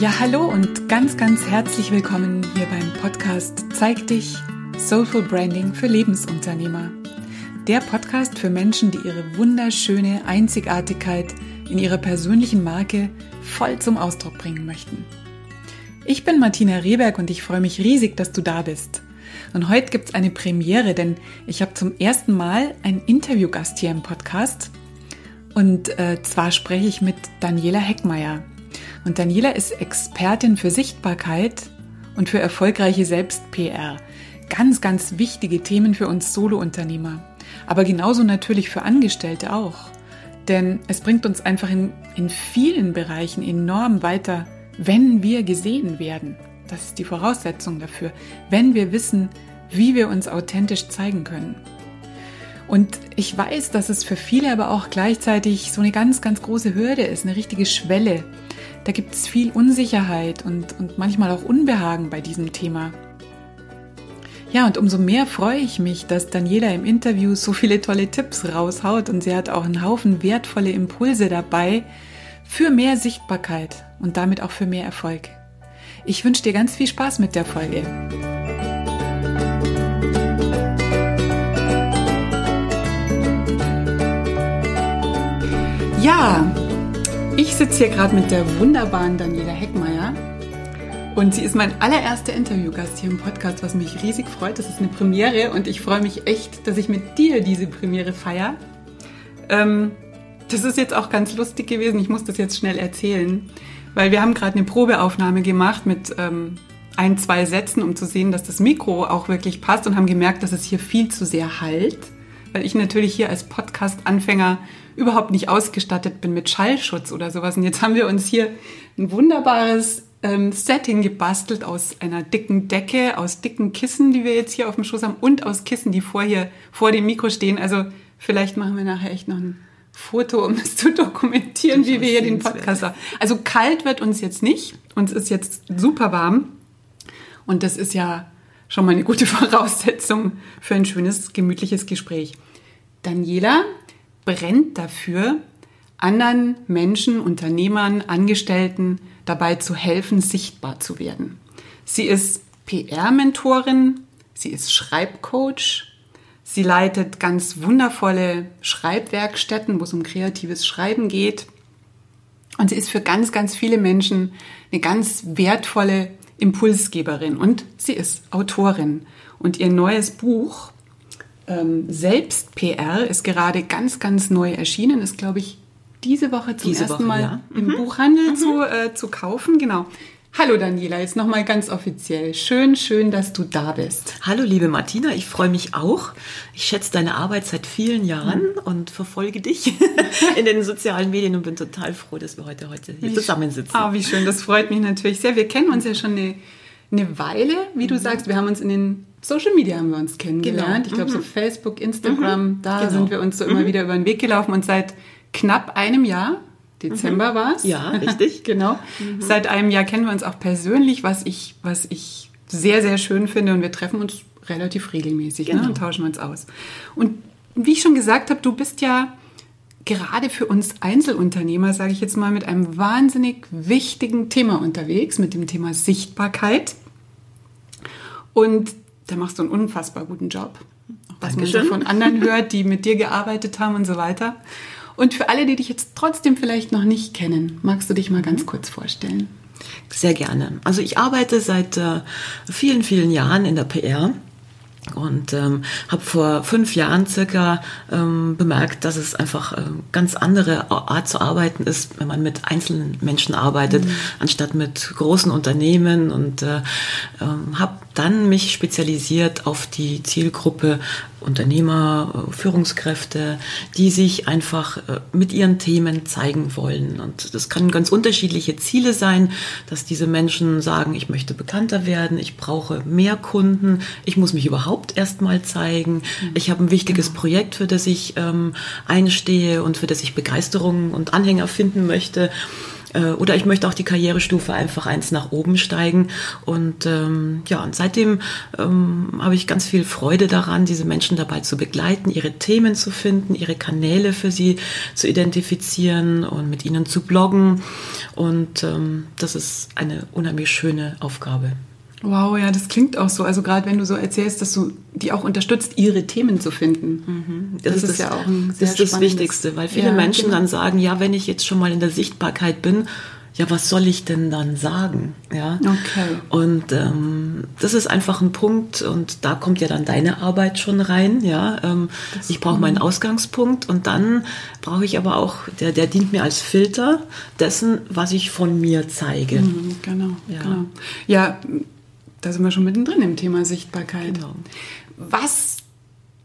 Ja, hallo und ganz, ganz herzlich willkommen hier beim Podcast Zeig dich Soulful Branding für Lebensunternehmer. Der Podcast für Menschen, die ihre wunderschöne Einzigartigkeit in ihrer persönlichen Marke voll zum Ausdruck bringen möchten. Ich bin Martina Rehberg und ich freue mich riesig, dass du da bist. Und heute gibt es eine Premiere, denn ich habe zum ersten Mal einen Interviewgast hier im Podcast. Und äh, zwar spreche ich mit Daniela Heckmeier. Und Daniela ist Expertin für Sichtbarkeit und für erfolgreiche Selbst-PR. Ganz, ganz wichtige Themen für uns Solo-Unternehmer. Aber genauso natürlich für Angestellte auch. Denn es bringt uns einfach in, in vielen Bereichen enorm weiter, wenn wir gesehen werden. Das ist die Voraussetzung dafür. Wenn wir wissen, wie wir uns authentisch zeigen können. Und ich weiß, dass es für viele aber auch gleichzeitig so eine ganz, ganz große Hürde ist, eine richtige Schwelle. Da gibt es viel Unsicherheit und, und manchmal auch Unbehagen bei diesem Thema. Ja, und umso mehr freue ich mich, dass Daniela im Interview so viele tolle Tipps raushaut und sie hat auch einen Haufen wertvolle Impulse dabei für mehr Sichtbarkeit und damit auch für mehr Erfolg. Ich wünsche dir ganz viel Spaß mit der Folge. Ja, ich sitze hier gerade mit der wunderbaren Daniela Heckmeier und sie ist mein allererster Interviewgast hier im Podcast, was mich riesig freut. Das ist eine Premiere und ich freue mich echt, dass ich mit dir diese Premiere feiere. Ähm, das ist jetzt auch ganz lustig gewesen. Ich muss das jetzt schnell erzählen, weil wir haben gerade eine Probeaufnahme gemacht mit ähm, ein, zwei Sätzen, um zu sehen, dass das Mikro auch wirklich passt und haben gemerkt, dass es hier viel zu sehr halt weil ich natürlich hier als Podcast-Anfänger überhaupt nicht ausgestattet bin mit Schallschutz oder sowas. Und jetzt haben wir uns hier ein wunderbares ähm, Setting gebastelt aus einer dicken Decke, aus dicken Kissen, die wir jetzt hier auf dem Schoß haben und aus Kissen, die vor hier vor dem Mikro stehen. Also vielleicht machen wir nachher echt noch ein Foto, um es zu dokumentieren, wie wir hier den Podcast haben. Also kalt wird uns jetzt nicht. Uns ist jetzt super warm. Und das ist ja schon mal eine gute Voraussetzung für ein schönes, gemütliches Gespräch. Daniela brennt dafür, anderen Menschen, Unternehmern, Angestellten dabei zu helfen, sichtbar zu werden. Sie ist PR-Mentorin, sie ist Schreibcoach, sie leitet ganz wundervolle Schreibwerkstätten, wo es um kreatives Schreiben geht. Und sie ist für ganz, ganz viele Menschen eine ganz wertvolle Impulsgeberin und sie ist Autorin. Und ihr neues Buch ähm, Selbst PR ist gerade ganz, ganz neu erschienen, ist, glaube ich, diese Woche zum diese ersten Woche, Mal ja. im mhm. Buchhandel mhm. Zu, äh, zu kaufen. Genau. Hallo Daniela, jetzt nochmal ganz offiziell. Schön, schön, dass du da bist. Hallo liebe Martina, ich freue mich auch. Ich schätze deine Arbeit seit vielen Jahren mhm. und verfolge dich in den sozialen Medien und bin total froh, dass wir heute, heute hier zusammensitzen. Ah, wie schön, das freut mich natürlich sehr. Wir kennen uns ja schon eine, eine Weile, wie du mhm. sagst. Wir haben uns in den Social Media haben wir uns kennengelernt. Genau. Ich glaube so mhm. Facebook, Instagram, mhm. da genau. sind wir uns so immer mhm. wieder über den Weg gelaufen und seit knapp einem Jahr Dezember mhm. war es. Ja, richtig. genau. Mhm. Seit einem Jahr kennen wir uns auch persönlich, was ich, was ich sehr, sehr schön finde. Und wir treffen uns relativ regelmäßig ne, genau. ne, und tauschen uns aus. Und wie ich schon gesagt habe, du bist ja gerade für uns Einzelunternehmer, sage ich jetzt mal, mit einem wahnsinnig wichtigen Thema unterwegs, mit dem Thema Sichtbarkeit. Und da machst du einen unfassbar guten Job. Was Dankeschön. man so von anderen hört, die mit dir gearbeitet haben und so weiter. Und für alle, die dich jetzt trotzdem vielleicht noch nicht kennen, magst du dich mal ganz kurz vorstellen? Sehr gerne. Also ich arbeite seit äh, vielen, vielen Jahren in der PR und ähm, habe vor fünf Jahren circa ähm, bemerkt, dass es einfach äh, ganz andere Art zu arbeiten ist, wenn man mit einzelnen Menschen arbeitet, mhm. anstatt mit großen Unternehmen und äh, ähm, habe dann mich spezialisiert auf die Zielgruppe Unternehmer, Führungskräfte, die sich einfach äh, mit ihren Themen zeigen wollen. Und das können ganz unterschiedliche Ziele sein, dass diese Menschen sagen, ich möchte bekannter werden, ich brauche mehr Kunden, ich muss mich überhaupt erstmal zeigen, mhm. ich habe ein wichtiges genau. Projekt, für das ich ähm, einstehe und für das ich Begeisterung und Anhänger finden möchte. Äh, oder ich möchte auch die Karrierestufe einfach eins nach oben steigen. Und ähm, ja, und seitdem ähm, habe ich ganz viel Freude daran, diese Menschen dabei zu begleiten, ihre Themen zu finden, ihre Kanäle für sie zu identifizieren und mit ihnen zu bloggen. Und ähm, das ist eine unheimlich schöne Aufgabe. Wow, ja, das klingt auch so. Also gerade wenn du so erzählst, dass du die auch unterstützt, ihre Themen zu finden. Mhm. Das, das, ist, das, ja auch ein sehr Das ist das Wichtigste, weil viele ja, Menschen genau. dann sagen, ja, wenn ich jetzt schon mal in der Sichtbarkeit bin, ja, was soll ich denn dann sagen? Ja. Okay. Und ähm, das ist einfach ein Punkt und da kommt ja dann deine Arbeit schon rein. Ja, ähm, ich brauche meinen Ausgangspunkt und dann brauche ich aber auch, der, der dient mir als Filter dessen, was ich von mir zeige. Mhm, genau, ja. genau. Ja, da sind wir schon mittendrin im Thema Sichtbarkeit. Genau. Was,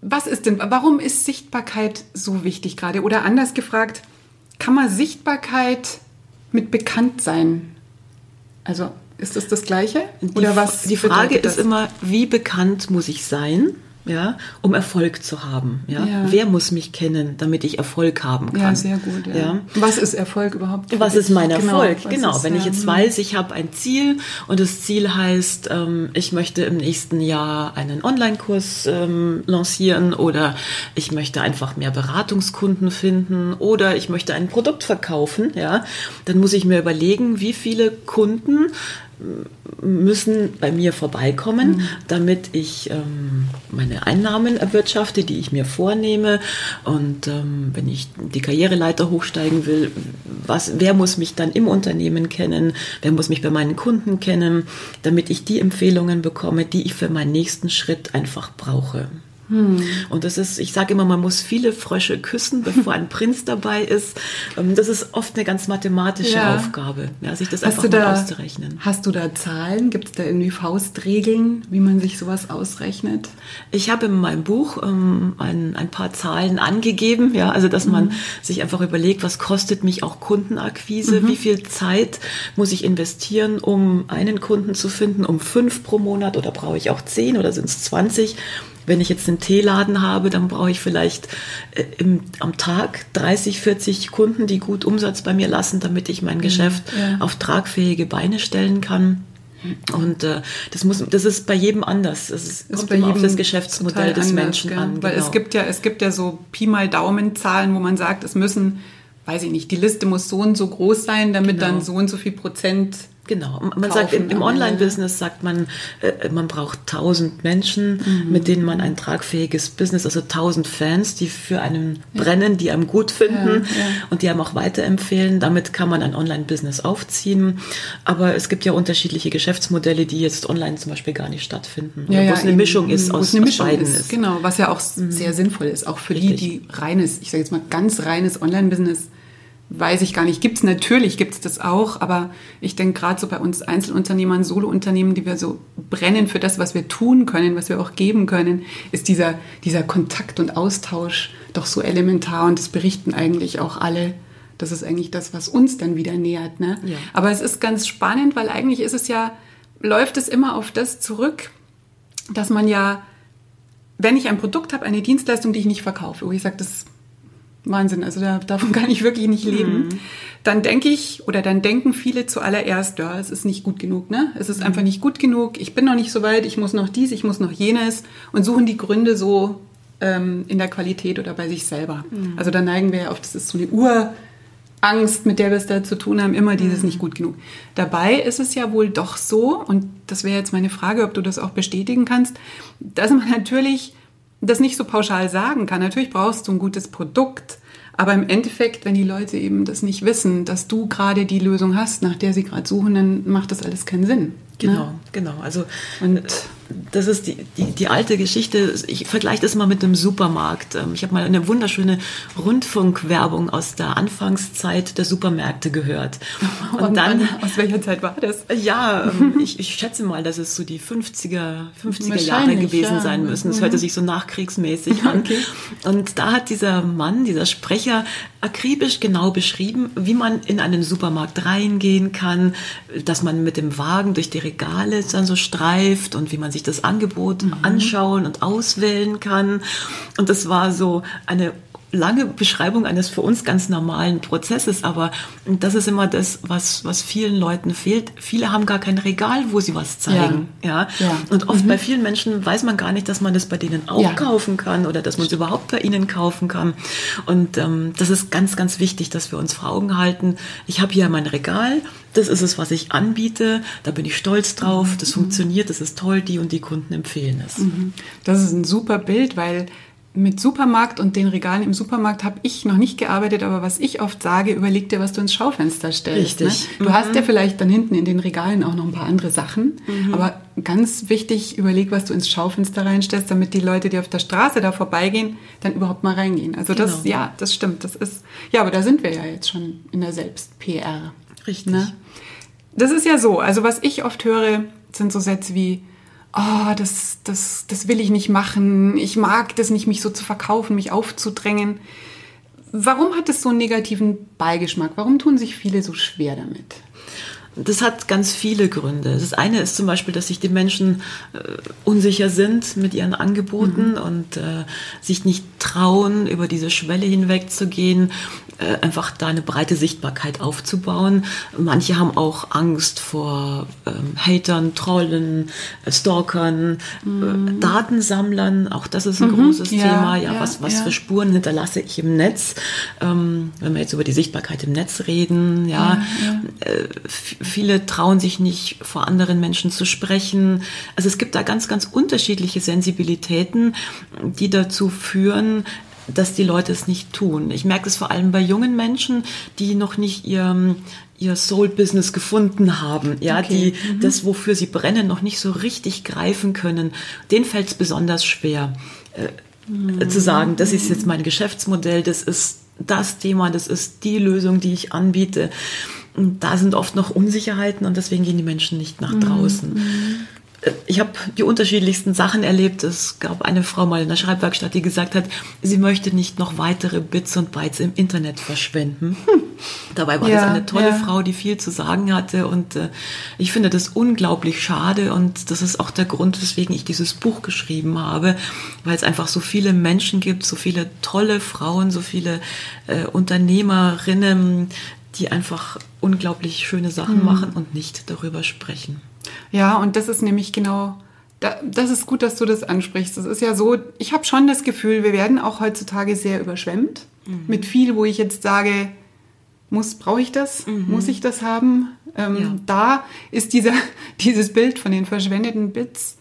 was ist denn, warum ist Sichtbarkeit so wichtig gerade? Oder anders gefragt, kann man Sichtbarkeit mit Bekanntsein, also ist das das Gleiche? Oder was? Die Frage ist immer, wie bekannt muss ich sein? Ja, um Erfolg zu haben. Ja? ja? Wer muss mich kennen, damit ich Erfolg haben kann? Ja, sehr gut. Ja. ja? Was ist Erfolg überhaupt? Was ist mein genau, Erfolg? Genau, genau. Ist, wenn ich jetzt weiß, ich habe ein Ziel und das Ziel heißt, ähm, ich möchte im nächsten Jahr einen Online-Kurs ähm, lancieren oder ich möchte einfach mehr Beratungskunden finden oder ich möchte ein Produkt verkaufen, ja, dann muss ich mir überlegen, wie viele Kunden müssen bei mir vorbeikommen, mhm. damit ich ähm, meine Einnahmen erwirtschafte, die ich mir vornehme. Und ähm, wenn ich die Karriereleiter hochsteigen will, was, wer muss mich dann im Unternehmen kennen? Wer muss mich bei meinen Kunden kennen, damit ich die Empfehlungen bekomme, die ich für meinen nächsten Schritt einfach brauche? Hm. Und das ist, ich sage immer, man muss viele Frösche küssen, bevor ein Prinz dabei ist. Ähm, das ist oft eine ganz mathematische ja. Aufgabe, ja, sich das hast einfach da, auszurechnen. Hast du da Zahlen? Gibt es da irgendwie Faustregeln, wie man sich sowas ausrechnet? Ich habe in meinem Buch ähm, ein, ein paar Zahlen angegeben, ja, also dass man mhm. sich einfach überlegt, was kostet mich auch Kundenakquise, mhm. wie viel Zeit muss ich investieren, um einen Kunden zu finden, um fünf pro Monat oder brauche ich auch zehn oder sind es 20? Wenn ich jetzt einen Teeladen habe, dann brauche ich vielleicht äh, im, am Tag 30, 40 Kunden, die gut Umsatz bei mir lassen, damit ich mein mhm, Geschäft ja. auf tragfähige Beine stellen kann. Und äh, das muss, das ist bei jedem anders. Das ist, kommt immer auf das Geschäftsmodell des anders, Menschen gell? an. Weil genau. es gibt ja, es gibt ja so Pi mal Daumen Zahlen, wo man sagt, es müssen, weiß ich nicht, die Liste muss so und so groß sein, damit genau. dann so und so viel Prozent Genau, man sagt im, im Online-Business sagt man, äh, man braucht tausend Menschen, mhm. mit denen man ein tragfähiges Business, also tausend Fans, die für einen ja. brennen, die einem gut finden ja, ja. und die einem auch weiterempfehlen. Damit kann man ein Online-Business aufziehen. Aber es gibt ja unterschiedliche Geschäftsmodelle, die jetzt online zum Beispiel gar nicht stattfinden. Ja, wo es eine Mischung ist aus, eine Mischung aus beiden ist. ist. Genau, was ja auch mhm. sehr sinnvoll ist, auch für Richtig. die, die reines, ich sage jetzt mal ganz reines Online-Business weiß ich gar nicht. Gibt es natürlich, gibt es das auch, aber ich denke gerade so bei uns Einzelunternehmern, Solounternehmen, die wir so brennen für das, was wir tun können, was wir auch geben können, ist dieser, dieser Kontakt und Austausch doch so elementar und das berichten eigentlich auch alle. Das ist eigentlich das, was uns dann wieder nähert. Ne? Ja. Aber es ist ganz spannend, weil eigentlich ist es ja, läuft es immer auf das zurück, dass man ja, wenn ich ein Produkt habe, eine Dienstleistung, die ich nicht verkaufe, wo ich sage, das Wahnsinn, also da, davon kann ich wirklich nicht leben. Mhm. Dann denke ich oder dann denken viele zuallererst, ja, es ist nicht gut genug, ne? Es ist mhm. einfach nicht gut genug, ich bin noch nicht so weit, ich muss noch dies, ich muss noch jenes und suchen die Gründe so ähm, in der Qualität oder bei sich selber. Mhm. Also da neigen wir ja oft, das ist so eine Urangst, mit der wir es da zu tun haben, immer dieses mhm. nicht gut genug. Dabei ist es ja wohl doch so, und das wäre jetzt meine Frage, ob du das auch bestätigen kannst, dass man natürlich das nicht so pauschal sagen kann. Natürlich brauchst du ein gutes Produkt, aber im Endeffekt, wenn die Leute eben das nicht wissen, dass du gerade die Lösung hast, nach der sie gerade suchen, dann macht das alles keinen Sinn. Genau, ne? genau. Also und das ist die, die, die alte Geschichte. Ich vergleiche das mal mit einem Supermarkt. Ähm, ich habe mal eine wunderschöne Rundfunkwerbung aus der Anfangszeit der Supermärkte gehört. Und, Und dann, aus welcher Zeit war das? Ja, ähm, ich, ich schätze mal, dass es so die 50er, 50er Jahre gewesen ja. sein müssen. Es mhm. hörte sich so nachkriegsmäßig an. Okay. Und da hat dieser Mann, dieser Sprecher, akribisch genau beschrieben, wie man in einen Supermarkt reingehen kann, dass man mit dem Wagen durch die Regale dann so streift und wie man sich das Angebot mhm. anschauen und auswählen kann. Und das war so eine lange Beschreibung eines für uns ganz normalen Prozesses, aber das ist immer das, was, was vielen Leuten fehlt. Viele haben gar kein Regal, wo sie was zeigen. Ja. ja? ja. Und oft mhm. bei vielen Menschen weiß man gar nicht, dass man das bei denen auch ja. kaufen kann oder dass man es überhaupt bei ihnen kaufen kann. Und ähm, das ist ganz, ganz wichtig, dass wir uns vor Augen halten. Ich habe hier mein Regal, das ist es, was ich anbiete, da bin ich stolz drauf, das mhm. funktioniert, das ist toll, die und die Kunden empfehlen es. Mhm. Das ist ein super Bild, weil mit Supermarkt und den Regalen im Supermarkt habe ich noch nicht gearbeitet, aber was ich oft sage, überleg dir, was du ins Schaufenster stellst. Richtig. Ne? Du mhm. hast ja vielleicht dann hinten in den Regalen auch noch ein paar andere Sachen, mhm. aber ganz wichtig, überleg, was du ins Schaufenster reinstellst, damit die Leute, die auf der Straße da vorbeigehen, dann überhaupt mal reingehen. Also genau. das, ja, das stimmt. Das ist, ja, aber da sind wir ja jetzt schon in der Selbst-PR. Richtig. Ne? Das ist ja so. Also was ich oft höre, sind so Sätze wie, oh, das, das, das will ich nicht machen, ich mag das nicht, mich so zu verkaufen, mich aufzudrängen. Warum hat es so einen negativen Beigeschmack? Warum tun sich viele so schwer damit? Das hat ganz viele Gründe. Das eine ist zum Beispiel, dass sich die Menschen äh, unsicher sind mit ihren Angeboten mhm. und äh, sich nicht trauen, über diese Schwelle hinwegzugehen, äh, einfach da eine breite Sichtbarkeit aufzubauen. Manche haben auch Angst vor ähm, Hatern, Trollen, äh, Stalkern, äh, mhm. Datensammlern. Auch das ist ein mhm. großes ja, Thema. Ja, ja was, was ja. für Spuren hinterlasse ich im Netz? Ähm, wenn wir jetzt über die Sichtbarkeit im Netz reden, ja, äh, viele trauen sich nicht vor anderen Menschen zu sprechen. Also es gibt da ganz, ganz unterschiedliche Sensibilitäten, die dazu führen, dass die Leute es nicht tun. Ich merke es vor allem bei jungen Menschen, die noch nicht ihr, ihr Soul-Business gefunden haben, ja, okay. die mhm. das, wofür sie brennen, noch nicht so richtig greifen können. Denen fällt es besonders schwer äh, mhm. zu sagen, das ist jetzt mein Geschäftsmodell, das ist das Thema, das ist die Lösung, die ich anbiete. Und da sind oft noch Unsicherheiten und deswegen gehen die Menschen nicht nach mhm. draußen. Mhm ich habe die unterschiedlichsten Sachen erlebt. Es gab eine Frau mal in der Schreibwerkstatt, die gesagt hat, sie möchte nicht noch weitere Bits und Bytes im Internet verschwenden. Hm. Dabei war ja, das eine tolle ja. Frau, die viel zu sagen hatte und äh, ich finde das unglaublich schade und das ist auch der Grund, weswegen ich dieses Buch geschrieben habe, weil es einfach so viele Menschen gibt, so viele tolle Frauen, so viele äh, Unternehmerinnen, die einfach unglaublich schöne Sachen mhm. machen und nicht darüber sprechen. Ja, und das ist nämlich genau, das ist gut, dass du das ansprichst. Das ist ja so, ich habe schon das Gefühl, wir werden auch heutzutage sehr überschwemmt mhm. mit viel, wo ich jetzt sage, muss, brauche ich das? Mhm. Muss ich das haben? Ähm, ja. Da ist dieser, dieses Bild von den verschwendeten Bits,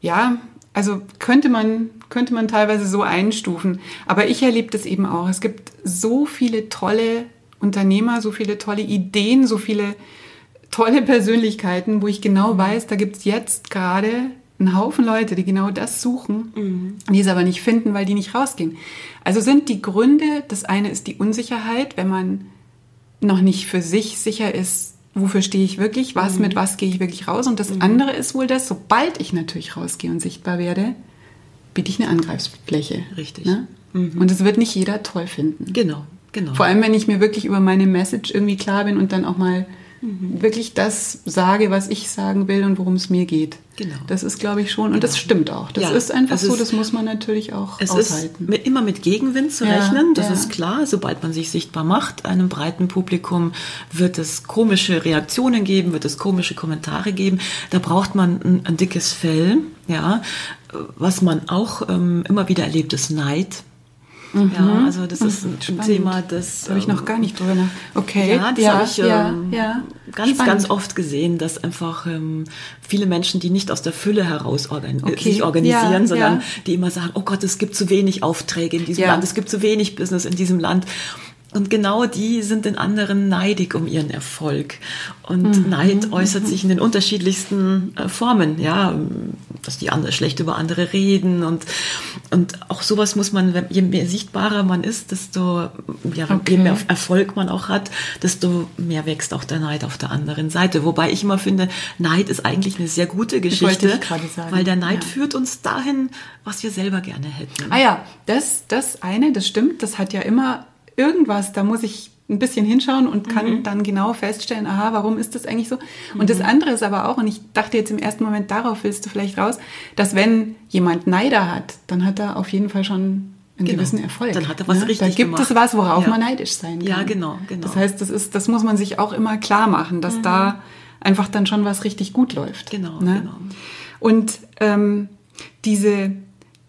ja, also könnte man, könnte man teilweise so einstufen. Aber ich erlebe das eben auch. Es gibt so viele tolle Unternehmer, so viele tolle Ideen, so viele tolle Persönlichkeiten, wo ich genau mhm. weiß, da gibt es jetzt gerade einen Haufen Leute, die genau das suchen, mhm. die es aber nicht finden, weil die nicht rausgehen. Also sind die Gründe, das eine ist die Unsicherheit, wenn man noch nicht für sich sicher ist, wofür stehe ich wirklich, was mhm. mit was gehe ich wirklich raus. Und das mhm. andere ist wohl das, sobald ich natürlich rausgehe und sichtbar werde, biete ich eine Angreifsfläche. Richtig. Ne? Mhm. Und das wird nicht jeder toll finden. Genau, genau. Vor allem, wenn ich mir wirklich über meine Message irgendwie klar bin und dann auch mal mhm. wirklich das sage, was ich sagen will und worum es mir geht. Genau. Das ist, glaube ich, schon, und genau. das stimmt auch. Das ja, ist einfach so, das muss man natürlich auch es aushalten. Ist mit, immer mit Gegenwind zu ja, rechnen, das ja. ist klar. Sobald man sich sichtbar macht, einem breiten Publikum, wird es komische Reaktionen geben, wird es komische Kommentare geben. Da braucht man ein, ein dickes Fell, ja. Was man auch ähm, immer wieder erlebt, ist Neid. Mhm. Ja, also das ist ein Spannend. Thema, das habe ich noch gar nicht drüber nach. Okay. Ja, das ja, habe ich ähm, ja, ganz, Spannend. ganz oft gesehen, dass einfach ähm, viele Menschen, die nicht aus der Fülle heraus organ okay. sich organisieren, sondern die immer sagen, oh Gott, es gibt zu wenig Aufträge in diesem Land, es gibt zu wenig Business in diesem Land. Und genau die sind den anderen neidig um ihren Erfolg. Und mhm. Neid äußert sich in den unterschiedlichsten äh, Formen, ja, dass die andere schlecht über andere reden und, und auch sowas muss man, je mehr sichtbarer man ist, desto, ja, okay. je mehr Erfolg man auch hat, desto mehr wächst auch der Neid auf der anderen Seite. Wobei ich immer finde, Neid ist eigentlich eine sehr gute Geschichte, weil der Neid ja. führt uns dahin, was wir selber gerne hätten. Ah ja, das, das eine, das stimmt, das hat ja immer irgendwas, da muss ich ein bisschen hinschauen und kann mhm. dann genau feststellen, aha, warum ist das eigentlich so? Und mhm. das andere ist aber auch, und ich dachte jetzt im ersten Moment, darauf willst du vielleicht raus, dass wenn jemand Neider hat, dann hat er auf jeden Fall schon einen Genau. gewissen Erfolg. Dann hat er was ne? richtig Da gibt gemacht. es was, worauf Ja. man neidisch sein kann. Ja, genau, genau. Das heißt, das ist, das muss man sich auch immer klar machen, dass da einfach dann schon was richtig gut läuft. Mhm. Genau, ne? genau. Und ähm, diese,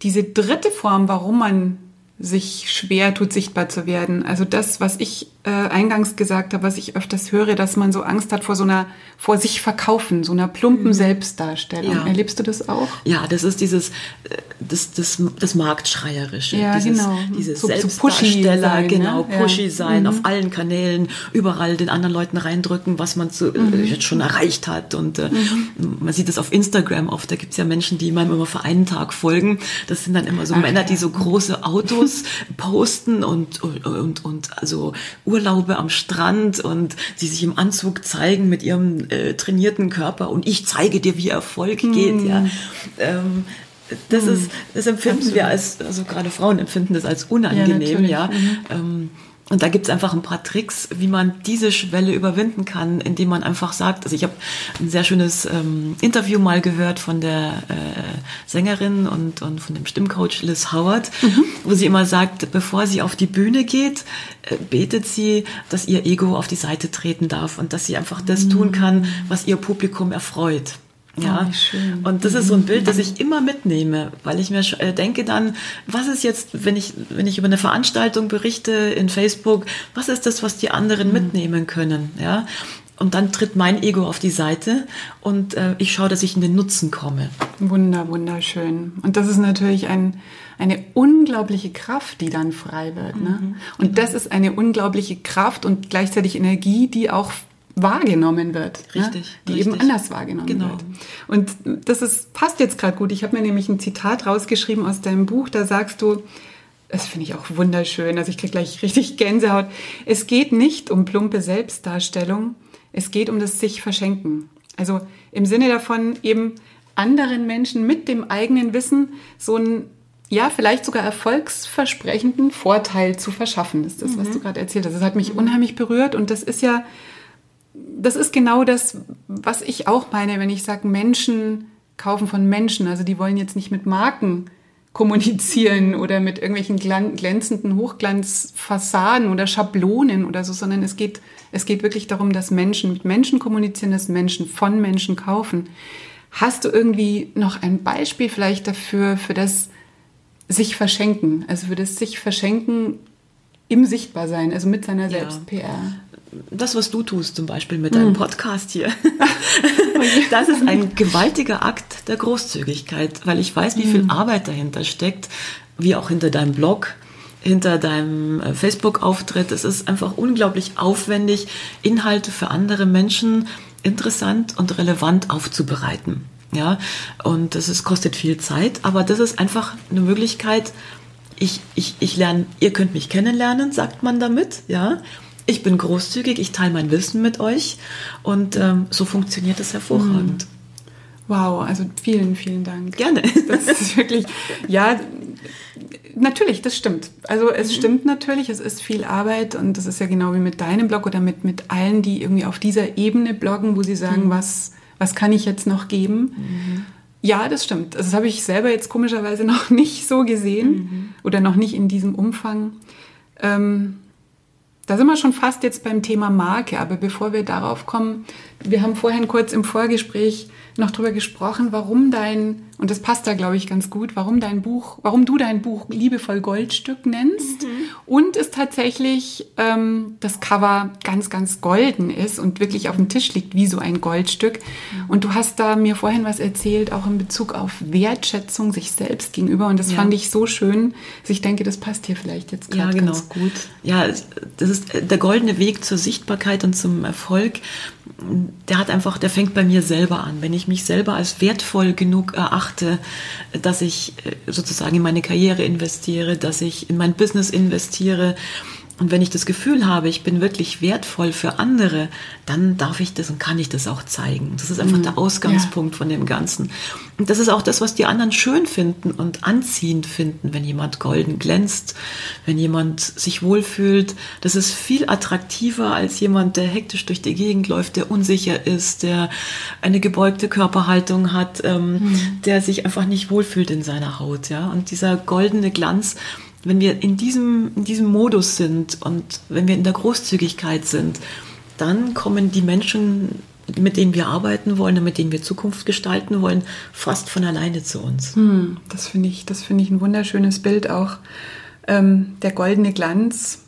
diese dritte Form, warum man sich schwer tut, sichtbar zu werden. Also das, was ich äh, eingangs gesagt habe, was ich öfters höre, dass man so Angst hat vor so einer, vor sich verkaufen, so einer plumpen Selbstdarstellung. Mhm. Ja. Erlebst du das auch? Ja, das ist dieses, äh, das, das, das Marktschreierische. Ja, dieses, genau. Dieses So- so Selbstdarsteller, sein, ne? genau, Ja. Mhm. pushy sein, auf allen Kanälen, überall den anderen Leuten reindrücken, was man zu, Mhm. äh, jetzt schon erreicht hat. Und äh, man sieht das auf Instagram oft, da gibt's ja Menschen, die meinem immer für einen Tag folgen. Das sind dann immer so Ach, Männer, ja. die so große Autos posten und, und, und, und also Urlaube am Strand und die sich im Anzug zeigen mit ihrem äh, trainierten Körper und ich zeige dir, wie Erfolg geht. Mhm. Ja. Ähm, das ist, das empfinden wir als, also gerade Frauen empfinden das als unangenehm, natürlich. ja. Mhm. Ähm, und da gibt's einfach ein paar Tricks, wie man diese Schwelle überwinden kann, indem man einfach sagt, also ich habe ein sehr schönes ähm, Interview mal gehört von der äh, Sängerin und, und von dem Stimmcoach Liz Howard, Mhm. wo sie immer sagt, bevor sie auf die Bühne geht, äh, betet sie, dass ihr Ego auf die Seite treten darf und dass sie einfach das tun kann, was ihr Publikum erfreut. Ja, Oh, und das ist so ein Bild, das ich immer mitnehme, weil ich mir äh, denke dann, was ist jetzt, wenn ich, wenn ich über eine Veranstaltung berichte in Facebook, was ist das, was die anderen Mhm. mitnehmen können, ja? Und dann tritt mein Ego auf die Seite und äh, ich schaue, dass ich in den Nutzen komme. Wunder, wunderschön. Und das ist natürlich ein, eine unglaubliche Kraft, die dann frei wird. Ne? Mhm. Und das ist eine unglaubliche Kraft und gleichzeitig Energie, die auch wahrgenommen wird. Richtig, Ne? Die richtig. eben anders wahrgenommen Genau. wird. Und das ist, passt jetzt gerade gut. Ich habe mir nämlich ein Zitat rausgeschrieben aus deinem Buch. Da sagst du, das finde ich auch wunderschön. Also ich kriege gleich richtig Gänsehaut. Es geht nicht um plumpe Selbstdarstellung. Es geht um das sich verschenken. Also im Sinne davon eben anderen Menschen mit dem eigenen Wissen so einen, ja, vielleicht sogar erfolgsversprechenden Vorteil zu verschaffen. Das ist das, was du gerade erzählt hast. Das hat mich unheimlich berührt und das ist ja, das ist genau das, was ich auch meine, wenn ich sage, Menschen kaufen von Menschen. Also die wollen jetzt nicht mit Marken kommunizieren oder mit irgendwelchen glänzenden Hochglanzfassaden oder Schablonen oder so, sondern es geht, es geht wirklich darum, dass Menschen mit Menschen kommunizieren, dass Menschen von Menschen kaufen. Hast du irgendwie noch ein Beispiel vielleicht dafür, für das sich verschenken, also für das sich verschenken im Sichtbarsein, also mit seiner. Selbst-PR? Das, was du tust, zum Beispiel mit Mhm. deinem Podcast hier, das ist ein gewaltiger Akt der Großzügigkeit, weil ich weiß, wie Mhm. viel Arbeit dahinter steckt, wie auch hinter deinem Blog, hinter deinem äh, Facebook-Auftritt. Es ist einfach unglaublich aufwendig, Inhalte für andere Menschen interessant und relevant aufzubereiten. Ja, und das ist, kostet viel Zeit, aber das ist einfach eine Möglichkeit, ich, ich, ich lerne, ihr könnt mich kennenlernen, sagt man damit, ja. Ich bin großzügig, ich teile mein Wissen mit euch und ähm, so funktioniert es hervorragend. Wow, also vielen, vielen Dank. Gerne. Das ist wirklich, ja, natürlich, das stimmt. Also es stimmt natürlich, es ist viel Arbeit und das ist ja genau wie mit deinem Blog oder mit, mit allen, die irgendwie auf dieser Ebene bloggen, wo sie sagen, was, was kann ich jetzt noch geben? Ja, das stimmt. Also das habe ich selber jetzt komischerweise noch nicht so gesehen oder noch nicht in diesem Umfang. Ähm, da sind wir schon fast jetzt beim Thema Marke, aber bevor wir darauf kommen, wir haben vorhin kurz im Vorgespräch noch drüber gesprochen, warum dein, und das passt da glaube ich ganz gut, warum dein Buch, warum du dein Buch liebevoll Goldstück nennst und es tatsächlich ähm, das Cover ganz, ganz golden ist und wirklich auf dem Tisch liegt wie so ein Goldstück. Und du hast da mir vorhin was erzählt, auch in Bezug auf Wertschätzung sich selbst gegenüber und das Ja. fand ich so schön. Also ich denke, das passt hier vielleicht jetzt Ja, gerade genau. ganz gut. Ja, das ist äh, der goldene Weg zur Sichtbarkeit und zum Erfolg. Der hat einfach, der fängt bei mir selber an. Wenn ich mich selber als wertvoll genug erachte, dass ich äh, sozusagen in meine Karriere investiere, dass ich in mein Business investiere, und wenn ich das Gefühl habe, ich bin wirklich wertvoll für andere, dann darf ich das und kann ich das auch zeigen. Das ist einfach der Ausgangspunkt von dem Ganzen. Und das ist auch das, was die anderen schön finden und anziehend finden, wenn jemand golden glänzt, wenn jemand sich wohlfühlt. Das ist viel attraktiver als jemand, der hektisch durch die Gegend läuft, der unsicher ist, der eine gebeugte Körperhaltung hat, ähm, der sich einfach nicht wohlfühlt in seiner Haut. Ja? Und dieser goldene Glanz, wenn wir in diesem, in diesem Modus sind und wenn wir in der Großzügigkeit sind, dann kommen die Menschen, mit denen wir arbeiten wollen und mit denen wir Zukunft gestalten wollen, fast von alleine zu uns. Hm, das finde ich, das finde ich ein wunderschönes Bild auch. Ähm, der goldene Glanz.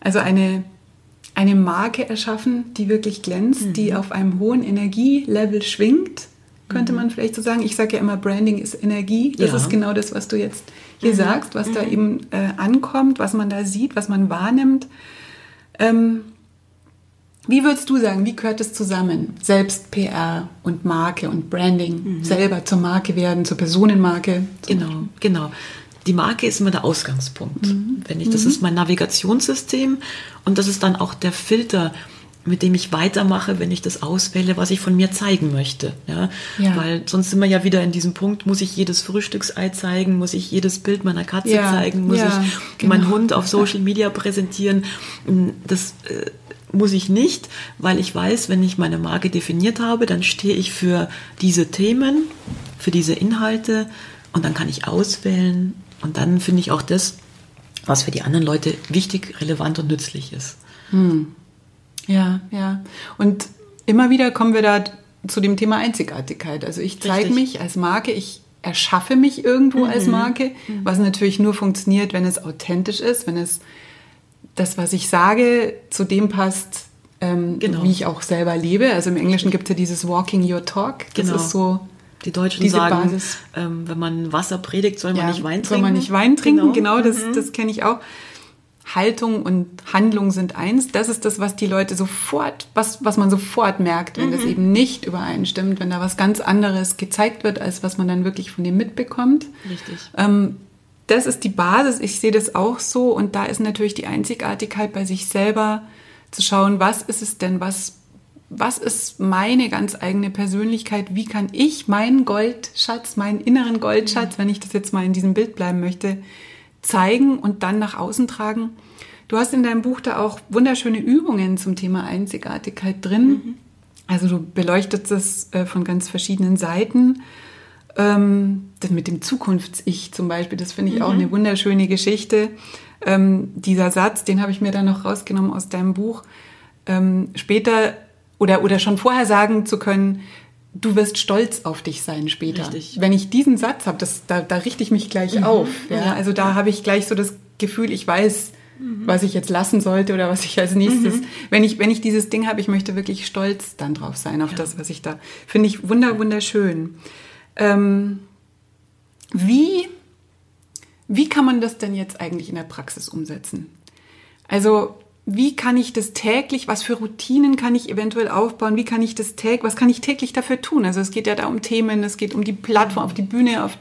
Also eine, eine Marke erschaffen, die wirklich glänzt, mhm. die auf einem hohen Energielevel schwingt, könnte mhm. man vielleicht so sagen. Ich sage ja immer, Branding ist Energie. Das ja. ist genau das, was du jetzt hier mhm. sagst, was da mhm. eben äh, ankommt, was man da sieht, was man wahrnimmt. Ähm, wie würdest du sagen, wie gehört es zusammen? Selbst PR und Marke und Branding, mhm. selber zur Marke werden, zur Personenmarke. Genau, genau. Die Marke ist immer der Ausgangspunkt. Mhm. Wenn ich, das mhm. ist mein Navigationssystem und das ist dann auch der Filter, mit dem ich weitermache, wenn ich das auswähle, was ich von mir zeigen möchte. Ja? ja? Weil sonst sind wir ja wieder in diesem Punkt, muss ich jedes Frühstücksei zeigen, muss ich jedes Bild meiner Katze ja. zeigen, muss ja, ich genau. meinen Hund auf Social Media präsentieren. Das äh, muss ich nicht, weil ich weiß, wenn ich meine Marke definiert habe, dann stehe ich für diese Themen, für diese Inhalte und dann kann ich auswählen und dann finde ich auch das, was für die anderen Leute wichtig, relevant und nützlich ist. Hm. Ja, ja. Und immer wieder kommen wir da zu dem Thema Einzigartigkeit. Also ich zeige mich als Marke, ich erschaffe mich irgendwo mhm. als Marke, mhm. was natürlich nur funktioniert, wenn es authentisch ist, wenn es das, was ich sage, zu dem passt, ähm, genau. wie ich auch selber lebe. Also im Englischen gibt es ja dieses Walking Your Talk. Das genau. ist so die Deutschen diese sagen, Basis. Ähm, wenn man Wasser predigt, soll man ja, nicht Wein trinken. Soll man nicht Wein trinken, genau, genau das, mhm. das kenne ich auch. Haltung und Handlung sind eins. Das ist das, was die Leute sofort, was, was man sofort merkt, wenn mhm. das eben nicht übereinstimmt, wenn da was ganz anderes gezeigt wird, als was man dann wirklich von dem mitbekommt. Richtig. Ähm, das ist die Basis. Ich sehe das auch so. Und da ist natürlich die Einzigartigkeit bei sich selber zu schauen, was ist es denn, was, was ist meine ganz eigene Persönlichkeit? Wie kann ich meinen Goldschatz, meinen inneren Goldschatz, mhm. wenn ich das jetzt mal in diesem Bild bleiben möchte, zeigen und dann nach außen tragen? Du hast in deinem Buch da auch wunderschöne Übungen zum Thema Einzigartigkeit drin. Mhm. Also du beleuchtest es äh, von ganz verschiedenen Seiten. Ähm, das mit dem Zukunfts-Ich zum Beispiel, das finde ich mhm. auch eine wunderschöne Geschichte. Ähm, dieser Satz, den habe ich mir dann noch rausgenommen aus deinem Buch. Ähm, später oder, oder schon vorher sagen zu können, du wirst stolz auf dich sein später. Richtig. Wenn ich diesen Satz habe, da, da richte ich mich gleich mhm. auf. Ja? ja? Also da habe ich gleich so das Gefühl, ich weiß, mhm. was ich jetzt lassen sollte oder was ich als nächstes. Mhm. Wenn, ich, wenn ich dieses Ding habe, ich möchte wirklich stolz dann drauf sein, auf ja. das, was ich da. Finde ich wunder, wunderschön. Ähm, wie, wie kann man das denn jetzt eigentlich in der Praxis umsetzen? Also, wie kann ich das täglich, was für Routinen kann ich eventuell aufbauen, wie kann ich das täglich, was kann ich täglich dafür tun? Also es geht ja da um Themen, es geht um die Plattform, auf die Bühne, auf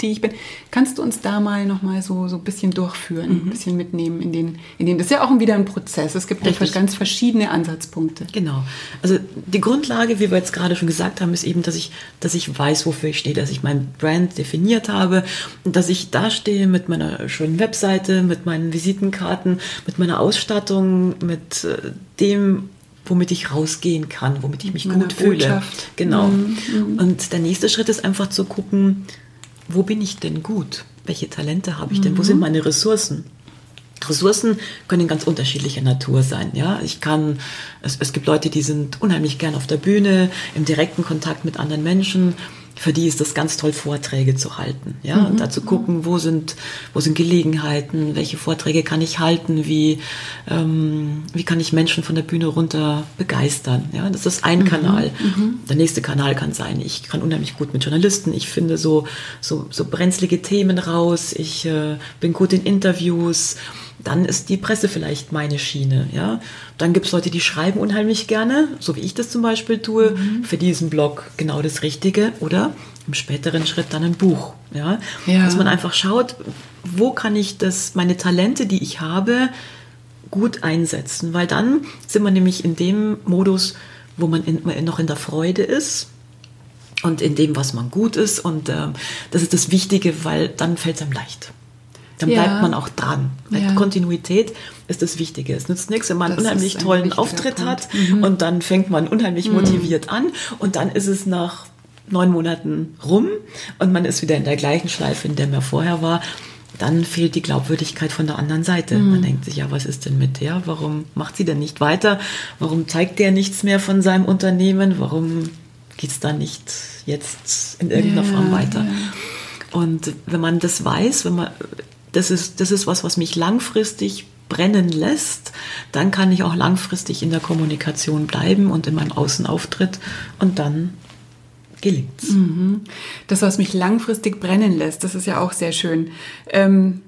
die ich bin. Kannst du uns da mal noch mal so, so ein bisschen durchführen, mhm. ein bisschen mitnehmen in den, in den, das ist ja auch wieder ein Prozess. Es gibt Richtig. ganz verschiedene Ansatzpunkte. Genau. Also die Grundlage, wie wir jetzt gerade schon gesagt haben, ist eben, dass ich, dass ich weiß, wofür ich stehe, dass ich mein Brand definiert habe und dass ich da stehe mit meiner schönen Webseite, mit meinen Visitenkarten, mit meiner Ausstattung, mit äh, dem, womit ich rausgehen kann, womit ich mich gut fühle. Genau. Mhm. mhm. Und der nächste Schritt ist einfach zu gucken, wo bin ich denn gut? Welche Talente habe ich denn? Mhm. Wo sind meine Ressourcen? Ressourcen können ganz unterschiedlicher Natur sein. Ja, ich kann, es, es gibt Leute, die sind unheimlich gern auf der Bühne, im direkten Kontakt mit anderen Menschen für die ist das ganz toll, Vorträge zu halten. Ja, mhm. und da zu gucken, wo sind, wo sind Gelegenheiten, welche Vorträge kann ich halten, wie, ähm, wie kann ich Menschen von der Bühne runter begeistern. Ja, das ist ein mhm. Kanal. Mhm. Der nächste Kanal kann sein, ich kann unheimlich gut mit Journalisten, ich finde so, so, so brenzlige Themen raus, ich äh, bin gut in Interviews dann ist die Presse vielleicht meine Schiene. Ja? Dann gibt es Leute, die schreiben unheimlich gerne, so wie ich das zum Beispiel tue, mhm. für diesen Blog genau das Richtige oder im späteren Schritt dann ein Buch. Ja? ja? Dass man einfach schaut, wo kann ich das, meine Talente, die ich habe, gut einsetzen, weil dann sind wir nämlich in dem Modus, wo man in, noch in der Freude ist und in dem, was man gut ist und äh, das ist das Wichtige, weil dann fällt es einem leicht dann ja. bleibt man auch dran. Ja. Kontinuität ist das Wichtige. Es nützt nichts, wenn man das einen unheimlich tollen Auftritt Punkt. hat mhm. und dann fängt man unheimlich mhm. motiviert an und dann ist es nach neun Monaten rum und man ist wieder in der gleichen Schleife, in der man vorher war. dann fehlt die Glaubwürdigkeit von der anderen Seite. Man denkt sich, ja, was ist denn mit der? Warum macht sie denn nicht weiter? Warum zeigt der nichts mehr von seinem Unternehmen? Warum geht es da nicht jetzt in irgendeiner Ja, Form weiter? ja. Und wenn man das weiß, wenn man, das ist, das ist was, was mich langfristig brennen lässt, dann kann ich auch langfristig in der Kommunikation bleiben und in meinem Außenauftritt und dann gelingt's. Das, was mich langfristig brennen lässt, das ist ja auch sehr schön. Ähm,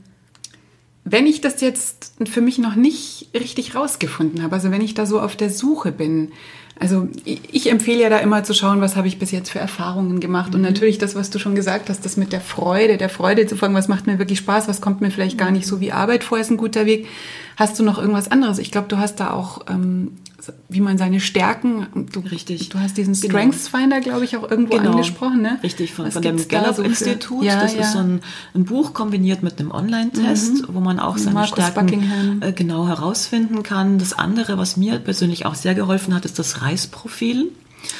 wenn ich das jetzt für mich noch nicht richtig rausgefunden habe, also wenn ich da so auf der Suche bin, also ich, empfehle ja da immer zu schauen, was habe ich bis jetzt für Erfahrungen gemacht und natürlich das, was du schon gesagt hast, das mit der Freude, der Freude zu folgen, was macht mir wirklich Spaß, was kommt mir vielleicht gar nicht so wie Arbeit vor, ist ein guter Weg. Hast du noch irgendwas anderes? Ich glaube, du hast da auch, ähm, wie man seine Stärken, du, Richtig. du hast diesen Genau. Strengths Finder, glaube ich, auch irgendwo angesprochen, ne? Richtig, von, Was von dem da so Gallup-Institut. Ja, das ja. ist so ein, ein Buch kombiniert mit einem Online-Test, wo man auch seine Marcus Stärken Buckingham. äh, genau herausfinden kann. Das andere, was mir persönlich auch sehr geholfen hat, ist das Reisprofil.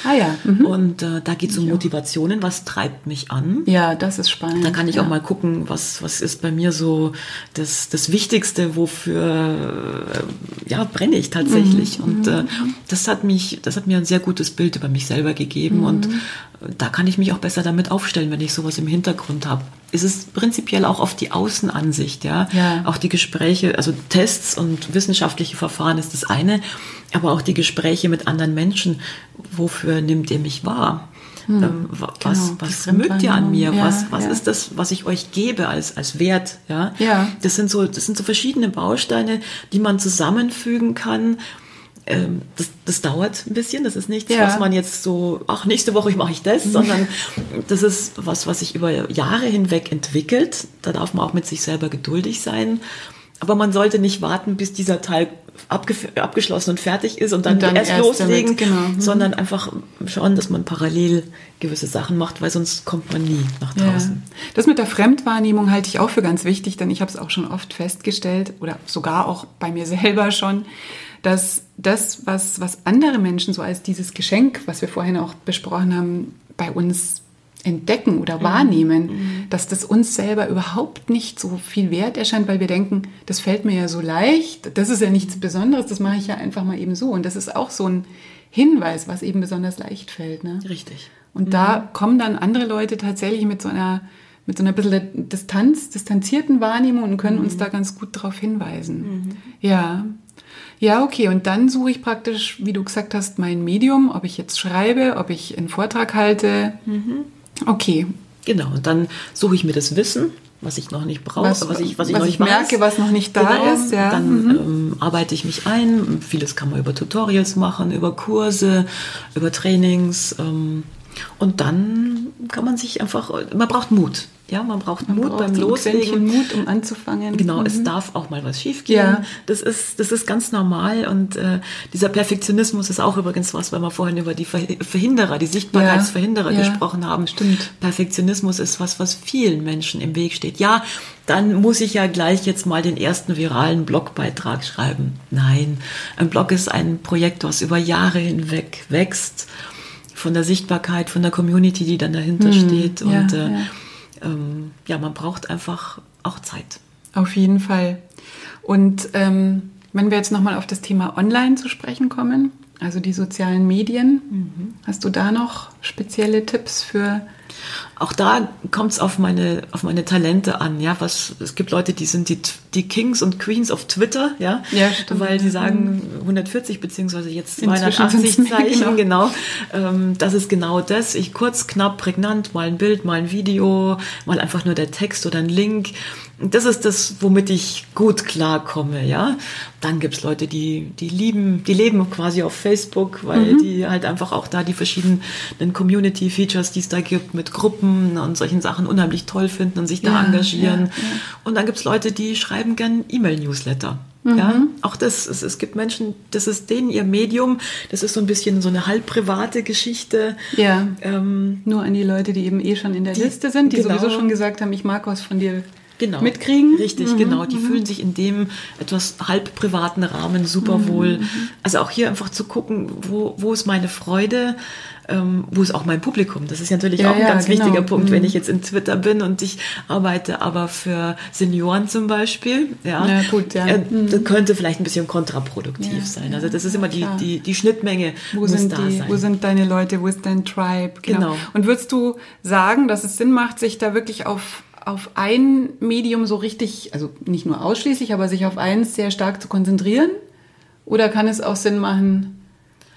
Ah ja. Mhm. Und äh, da geht es um Motivationen. Was treibt mich an? Ja, das ist spannend. Da kann ich ja. auch mal gucken, was, was ist bei mir so das, das Wichtigste, wofür äh, ja, brenne ich tatsächlich. Mhm, Und äh, das hat mich, das hat mir ein sehr gutes Bild über mich selber gegeben. Mhm. Und äh, da kann ich mich auch besser damit aufstellen, wenn ich sowas im Hintergrund habe. Es ist prinzipiell auch oft die Außenansicht, ja. Ja. Auch die Gespräche, also Tests und wissenschaftliche Verfahren ist das eine, aber auch die Gespräche mit anderen Menschen. Wofür nimmt ihr mich wahr? Ähm, wa- was genau, was mögt ihr an mir? Ja, was was ja. ist das, was ich euch gebe als, als Wert? Ja? Ja. Das sind so, das sind so verschiedene Bausteine, die man zusammenfügen kann. Ähm, das, das dauert ein bisschen. Das ist nichts, was man jetzt so, ach, nächste Woche mache ich das, sondern das ist was, was sich über Jahre hinweg entwickelt. Da darf man auch mit sich selber geduldig sein. Aber man sollte nicht warten, bis dieser Teil abgeschlossen und fertig ist und dann, Und dann erst, erst loslegen, damit, genau. Mhm. sondern einfach schauen, dass man parallel gewisse Sachen macht, weil sonst kommt man nie nach Ja. draußen. Das mit der Fremdwahrnehmung halte ich auch für ganz wichtig, denn ich habe es auch schon oft festgestellt oder sogar auch bei mir selber schon, dass das, was, was andere Menschen so als dieses Geschenk, was wir vorhin auch besprochen haben, bei uns entdecken oder Mhm. wahrnehmen, dass das uns selber überhaupt nicht so viel wert erscheint, weil wir denken, das fällt mir ja so leicht, das ist ja nichts Besonderes, das mache ich ja einfach mal eben so. Und das ist auch so ein Hinweis, was eben besonders leicht fällt. Ne? Richtig. Und da kommen dann andere Leute tatsächlich mit so einer, mit so einer bisschen Distanz, distanzierten Wahrnehmung und können uns da ganz gut darauf hinweisen. Ja. Ja, okay. Und dann suche ich praktisch, wie du gesagt hast, mein Medium, ob ich jetzt schreibe, ob ich einen Vortrag halte. Okay. Genau, und dann suche ich mir das Wissen, was ich noch nicht brauche, Was- was, ich, was ich was noch ich nicht merke, weiß. was noch nicht da genau, ist, ja. Dann Mhm. ähm, arbeite ich mich ein. Vieles kann man über Tutorials machen, über Kurse, über Trainings. Ähm, und dann kann man sich einfach, man braucht Mut. Ja, man braucht Man Mut braucht beim so Loslegen. Mut, um anzufangen. Genau, es Mhm. darf auch mal was schiefgehen. Ja. Das ist, das ist ganz normal und äh, dieser Perfektionismus ist auch übrigens was, weil wir vorhin über die Ver- Verhinderer, die Sichtbarkeitsverhinderer Ja, ja. gesprochen haben. Stimmt. Perfektionismus ist was, was vielen Menschen im Weg steht. Ja, dann muss ich ja gleich jetzt mal den ersten viralen Blogbeitrag schreiben. Nein, ein Blog ist ein Projekt, was über Jahre hinweg wächst. Von der Sichtbarkeit, von der Community, die dann dahinter steht. Hm, ja, Und äh, ja. Ähm, ja, man braucht einfach auch Zeit. Auf jeden Fall. Und ähm, wenn wir jetzt nochmal auf das Thema Online zu sprechen kommen, also die sozialen Medien, Mhm. hast du da noch spezielle Tipps für? Auch da kommt es auf meine, auf meine Talente an. Ja, was, es gibt Leute, die sind die, die Kings und Queens of Twitter, ja, Ja, stimmt. weil die sagen 140 beziehungsweise jetzt Inzwischen 280 sind's mehr, Zeichen, genau. Ähm, das ist genau das. Ich kurz, knapp, prägnant, mal ein Bild, mal ein Video, mal einfach nur der Text oder ein Link. Das ist das, womit ich gut klarkomme, ja. Dann gibt's Leute, die, die lieben, die leben quasi auf Facebook, weil die halt einfach auch da die verschiedenen Community-Features, die es da gibt, mit Gruppen und solchen Sachen unheimlich toll finden und sich da Ja, engagieren. ja, ja. Und dann gibt's Leute, die schreiben gern E-Mail-Newsletter. Ja, auch das, es, es gibt Menschen, das ist denen ihr Medium, das ist so ein bisschen so eine halb private Geschichte. Ja. Ähm, Nur an die Leute, die eben eh schon in der Die- Liste sind, die genau. sowieso schon gesagt haben, ich mag was von dir genau. mitkriegen. Richtig, mhm. genau. Die mhm. fühlen sich in dem etwas halb privaten Rahmen super mhm. wohl. Mhm. Also auch hier einfach zu gucken, wo, wo ist meine Freude, ähm, wo ist auch mein Publikum. Das ist natürlich ja, auch ein ja, ganz genau. wichtiger Punkt, wenn mhm. ich jetzt in Twitter bin und ich arbeite aber für Senioren zum Beispiel. Ja, ja gut, ja. Äh, das könnte vielleicht ein bisschen kontraproduktiv sein. Also das ist immer die, die, die Schnittmenge. Wo sind, die, wo sind deine Leute, wo ist dein Tribe? Genau. genau. Und würdest du sagen, dass es Sinn macht, sich da wirklich auf auf ein Medium so richtig, also nicht nur ausschließlich, aber sich auf eins sehr stark zu konzentrieren? Oder kann es auch Sinn machen,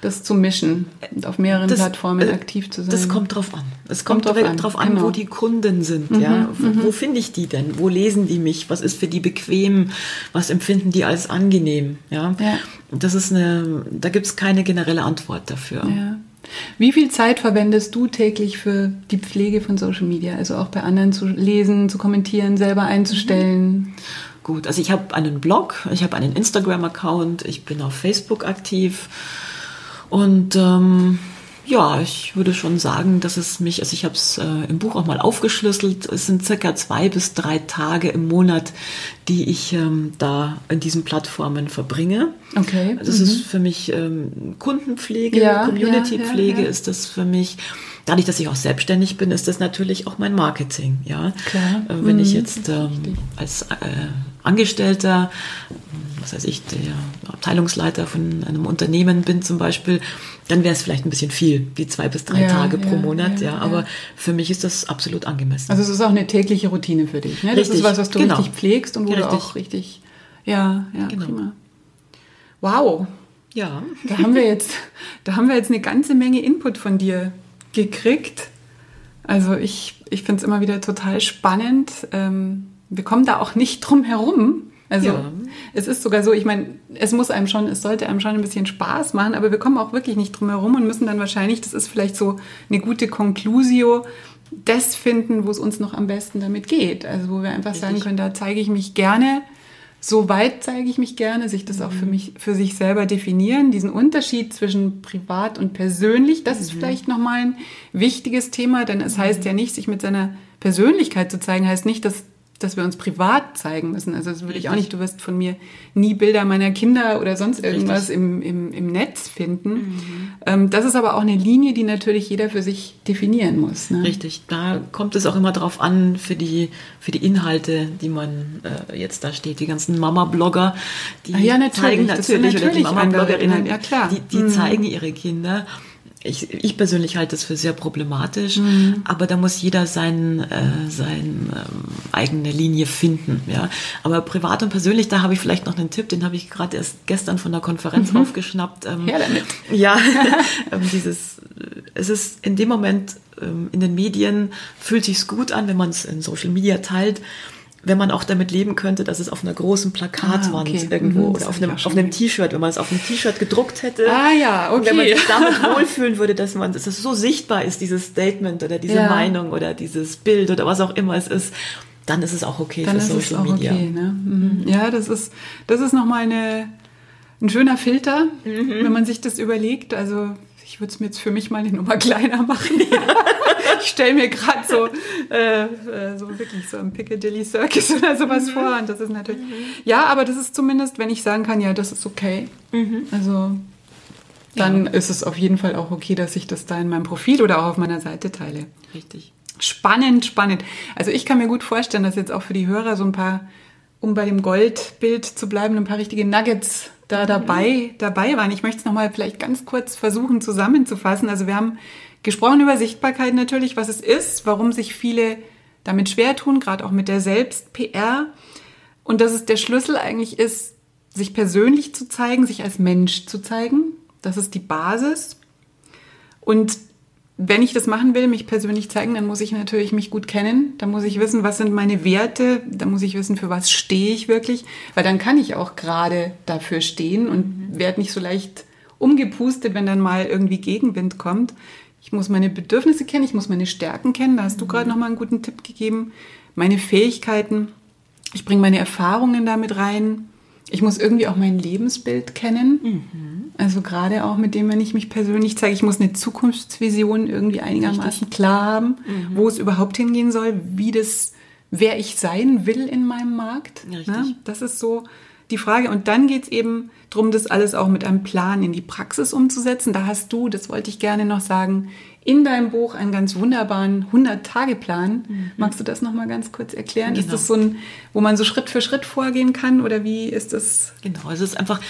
das zu mischen und auf mehreren das, Plattformen äh, aktiv zu sein? Das kommt drauf an. Es kommt, kommt drauf an, drauf an genau. wo die Kunden sind. Mhm, ja? Wo, mhm. wo finde ich die denn? Wo lesen die mich? Was ist für die bequem? Was empfinden die als angenehm? Ja. ja. Das ist eine, da gibt es keine generelle Antwort dafür. Ja. Wie viel Zeit verwendest du täglich für die Pflege von Social Media? Also auch bei anderen zu lesen, zu kommentieren, selber einzustellen? Gut, also ich habe einen Blog, ich habe einen Instagram-Account, ich bin auf Facebook aktiv und ähm, ja, ich würde schon sagen, dass es mich, also ich habe es äh, im Buch auch mal aufgeschlüsselt, es sind circa zwei bis drei Tage im Monat, die ich ähm, da in diesen Plattformen verbringe. Okay. Das mhm. ist für mich ähm, Kundenpflege, ja, Communitypflege ja, ja, ist das für mich. Dadurch, dass ich auch selbstständig bin, ist das natürlich auch mein Marketing. Ja, Klar. Äh, wenn mhm. ich jetzt ähm, als äh, Angestellter was weiß ich, der Abteilungsleiter von einem Unternehmen bin zum Beispiel, dann wäre es vielleicht ein bisschen viel, wie zwei bis drei ja, Tage pro ja, Monat. Ja, ja, aber für mich ist das absolut angemessen. Also es ist auch eine tägliche Routine für dich. Ne? Das richtig, ist was, was du genau. richtig pflegst und wo richtig. du auch richtig. Ja, ja, genau. prima. Wow. Ja. Da haben wir jetzt, da haben wir jetzt eine ganze Menge Input von dir gekriegt. Also ich, ich finde es immer wieder total spannend. Ähm, wir kommen da auch nicht drum herum, also ja. es ist sogar so, ich meine, es muss einem schon, es sollte einem schon ein bisschen Spaß machen, aber wir kommen auch wirklich nicht drum herum und müssen dann wahrscheinlich, das ist vielleicht so eine gute Conclusio, das finden, wo es uns noch am besten damit geht. Also wo wir einfach Richtig. sagen können, da zeige ich mich gerne, so weit zeige ich mich gerne, sich das auch für mhm. mich, für sich selber definieren, diesen Unterschied zwischen privat und persönlich, das mhm. ist vielleicht nochmal ein wichtiges Thema, denn es mhm. heißt ja nicht, sich mit seiner Persönlichkeit zu zeigen, heißt nicht, dass dass wir uns privat zeigen müssen. Also das würde ich auch nicht. Du wirst von mir nie Bilder meiner Kinder oder sonst irgendwas im, im, im Netz finden. Mhm. Ähm, das ist aber auch eine Linie, die natürlich jeder für sich definieren muss. Ne? Richtig. Da kommt es auch immer drauf an für die, für die Inhalte, die man äh, jetzt da steht. Die ganzen Mama-Blogger, die ah ja, natürlich, zeigen natürlich, natürlich oder die Mama-Bloggerinnen, ja, die, die mhm. zeigen ihre Kinder ich, ich persönlich halte das für sehr problematisch, mhm. aber da muss jeder sein, äh, sein ähm, eigene Linie finden. Ja? Aber privat und persönlich, da habe ich vielleicht noch einen Tipp, den habe ich gerade erst gestern von der Konferenz mhm. aufgeschnappt. Ähm, ja, damit. Ja, ähm, dieses, es ist in dem Moment ähm, in den Medien fühlt sich's gut an, wenn man es in Social Media teilt wenn man auch damit leben könnte, dass es auf einer großen Plakatwand ah, okay. irgendwo mhm, oder auf einem, auf einem T-Shirt, wenn man es auf einem T-Shirt gedruckt hätte. Ah ja, okay. Und wenn man sich damit wohlfühlen würde, dass man, dass es so sichtbar ist, dieses Statement oder diese ja. Meinung oder dieses Bild oder was auch immer es ist, dann ist es auch okay dann für Social Media. Okay, ne? Mhm. Ja, das ist, das ist nochmal eine, ein schöner Filter, mhm. wenn man sich das überlegt. Also ich würde es mir jetzt für mich mal eine Nummer kleiner machen. ich stelle mir gerade so, äh, äh, so wirklich so im Piccadilly Circus oder sowas mhm. vor. Und das ist natürlich, mhm. ja, aber das ist zumindest, wenn ich sagen kann, ja, das ist okay. Mhm. Also dann ja. ist es auf jeden Fall auch okay, dass ich das da in meinem Profil oder auch auf meiner Seite teile. Richtig. Spannend, spannend. Also ich kann mir gut vorstellen, dass jetzt auch für die Hörer so ein paar, um bei dem Goldbild zu bleiben, ein paar richtige Nuggets da dabei, dabei waren. Ich möchte es nochmal vielleicht ganz kurz versuchen zusammenzufassen. Also wir haben gesprochen über Sichtbarkeit natürlich, was es ist, warum sich viele damit schwer tun, gerade auch mit der Selbst-PR. Und dass es der Schlüssel eigentlich ist, sich persönlich zu zeigen, sich als Mensch zu zeigen. Das ist die Basis. Und wenn ich das machen will, mich persönlich zeigen, dann muss ich natürlich mich gut kennen. Dann muss ich wissen, was sind meine Werte. Dann muss ich wissen, für was stehe ich wirklich. Weil dann kann ich auch gerade dafür stehen und mhm. werde nicht so leicht umgepustet, wenn dann mal irgendwie Gegenwind kommt. Ich muss meine Bedürfnisse kennen, ich muss meine Stärken kennen. Da hast du mhm. gerade nochmal einen guten Tipp gegeben. Meine Fähigkeiten. Ich bringe meine Erfahrungen damit rein. Ich muss irgendwie auch mein Lebensbild kennen. Mhm. Also gerade auch mit dem, wenn ich mich persönlich zeige, ich muss eine Zukunftsvision irgendwie einigermaßen Richtig. klar haben, mhm. wo es überhaupt hingehen soll, wie das wer ich sein will in meinem Markt. Richtig. Ne? Das ist so die Frage. Und dann geht es eben darum, das alles auch mit einem Plan in die Praxis umzusetzen. Da hast du, das wollte ich gerne noch sagen, in deinem Buch einen ganz wunderbaren 100-Tage-Plan. Mhm. Magst du das nochmal ganz kurz erklären? Genau. Ist das so ein, wo man so Schritt für Schritt vorgehen kann oder wie ist das? Genau, es ist einfach,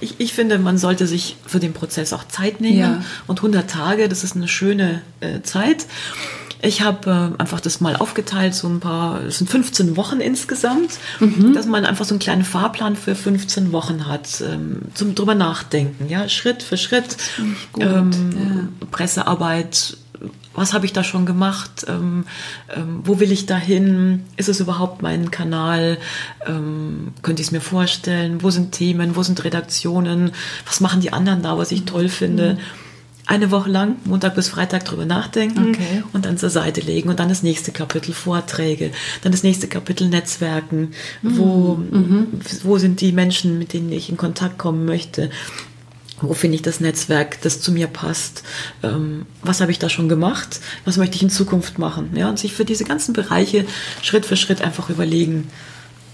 ich, ich finde, man sollte sich für den Prozess auch Zeit nehmen ja. und 100 Tage, das ist eine schöne äh, Zeit. Ich habe äh, einfach das mal aufgeteilt, so ein paar, es sind 15 Wochen insgesamt, mhm. dass man einfach so einen kleinen Fahrplan für 15 Wochen hat, ähm, zum drüber nachdenken, ja, Schritt für Schritt, ähm, ja. Pressearbeit, was habe ich da schon gemacht, ähm, ähm, wo will ich da hin, ist es überhaupt mein Kanal, ähm, könnte ich es mir vorstellen, wo sind Themen, wo sind Redaktionen, was machen die anderen da, was ich toll finde. Mhm eine Woche lang, Montag bis Freitag drüber nachdenken okay. und dann zur Seite legen und dann das nächste Kapitel Vorträge, dann das nächste Kapitel Netzwerken, mhm. wo, wo sind die Menschen, mit denen ich in Kontakt kommen möchte, wo finde ich das Netzwerk, das zu mir passt, ähm, was habe ich da schon gemacht, was möchte ich in Zukunft machen, ja, und sich für diese ganzen Bereiche Schritt für Schritt einfach überlegen,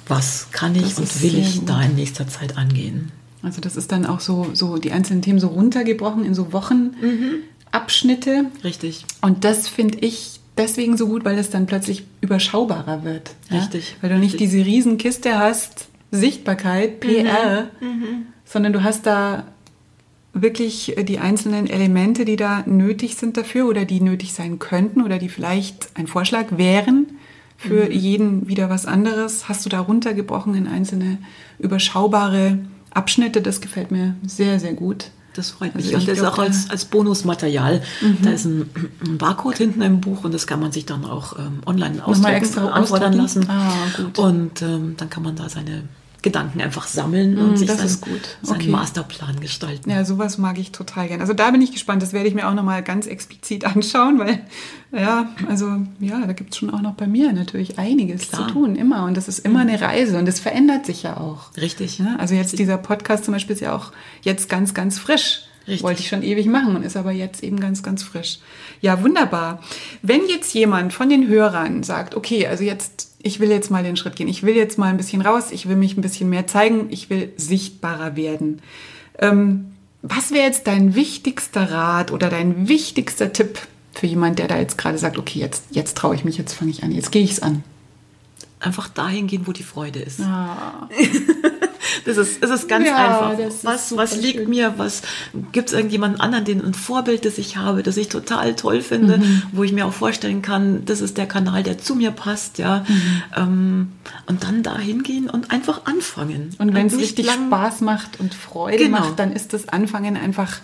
was kann ich das und will ich gut. da in nächster Zeit angehen. Also das ist dann auch so, so die einzelnen Themen so runtergebrochen in so Wochenabschnitte. Mhm. Richtig. Und das finde ich deswegen so gut, weil es dann plötzlich überschaubarer wird. Richtig. Ja? Weil du nicht diese Riesenkiste hast, Sichtbarkeit, PR, mhm. Mhm. sondern du hast da wirklich die einzelnen Elemente, die da nötig sind dafür oder die nötig sein könnten oder die vielleicht ein Vorschlag wären für mhm. jeden wieder was anderes, hast du da runtergebrochen in einzelne überschaubare Abschnitte. Das gefällt mir sehr, sehr gut. Das freut mich. Also und das ist auch als, als Bonusmaterial. Mhm. Da ist ein, ein, Barcode hinten im Buch und das kann man sich dann auch ähm, online ausdrucken, extra anfordern lassen. Ah, gut. Und ähm, dann kann man da seine Gedanken einfach sammeln und mm, sich sein, seinen okay. Masterplan gestalten. Ja, sowas mag ich total gern. Also da bin ich gespannt. Das werde ich mir auch nochmal ganz explizit anschauen, weil, ja, also ja, da gibt es schon auch noch bei mir natürlich einiges Klar. zu tun, immer. Und das ist immer eine Reise und das verändert sich ja auch. Richtig. Ja, also jetzt dieser Podcast zum Beispiel ist ja auch jetzt ganz, ganz frisch. Richtig. Wollte ich schon ewig machen und ist aber jetzt eben ganz, ganz frisch. Ja, wunderbar. Wenn jetzt jemand von den Hörern sagt, okay, also jetzt ich will jetzt mal den Schritt gehen, ich will jetzt mal ein bisschen raus, ich will mich ein bisschen mehr zeigen, ich will sichtbarer werden. Ähm, was wäre jetzt dein wichtigster Rat oder dein wichtigster Tipp für jemand, der da jetzt gerade sagt, okay, jetzt, jetzt traue ich mich, jetzt fange ich an, jetzt gehe ich es an? Einfach dahin gehen, wo die Freude ist. Ah. Das ist, das ist ganz ja, einfach. was, was liegt schön. mir? Was gibt es irgendjemanden anderen, den ein Vorbild, das ich habe, das ich total toll finde, mhm. wo ich mir auch vorstellen kann, das ist der Kanal, der zu mir passt, ja. Mhm. Ähm, und dann da hingehen und einfach anfangen. Und wenn es richtig Spaß macht und Freude genau. macht, dann ist das Anfangen einfach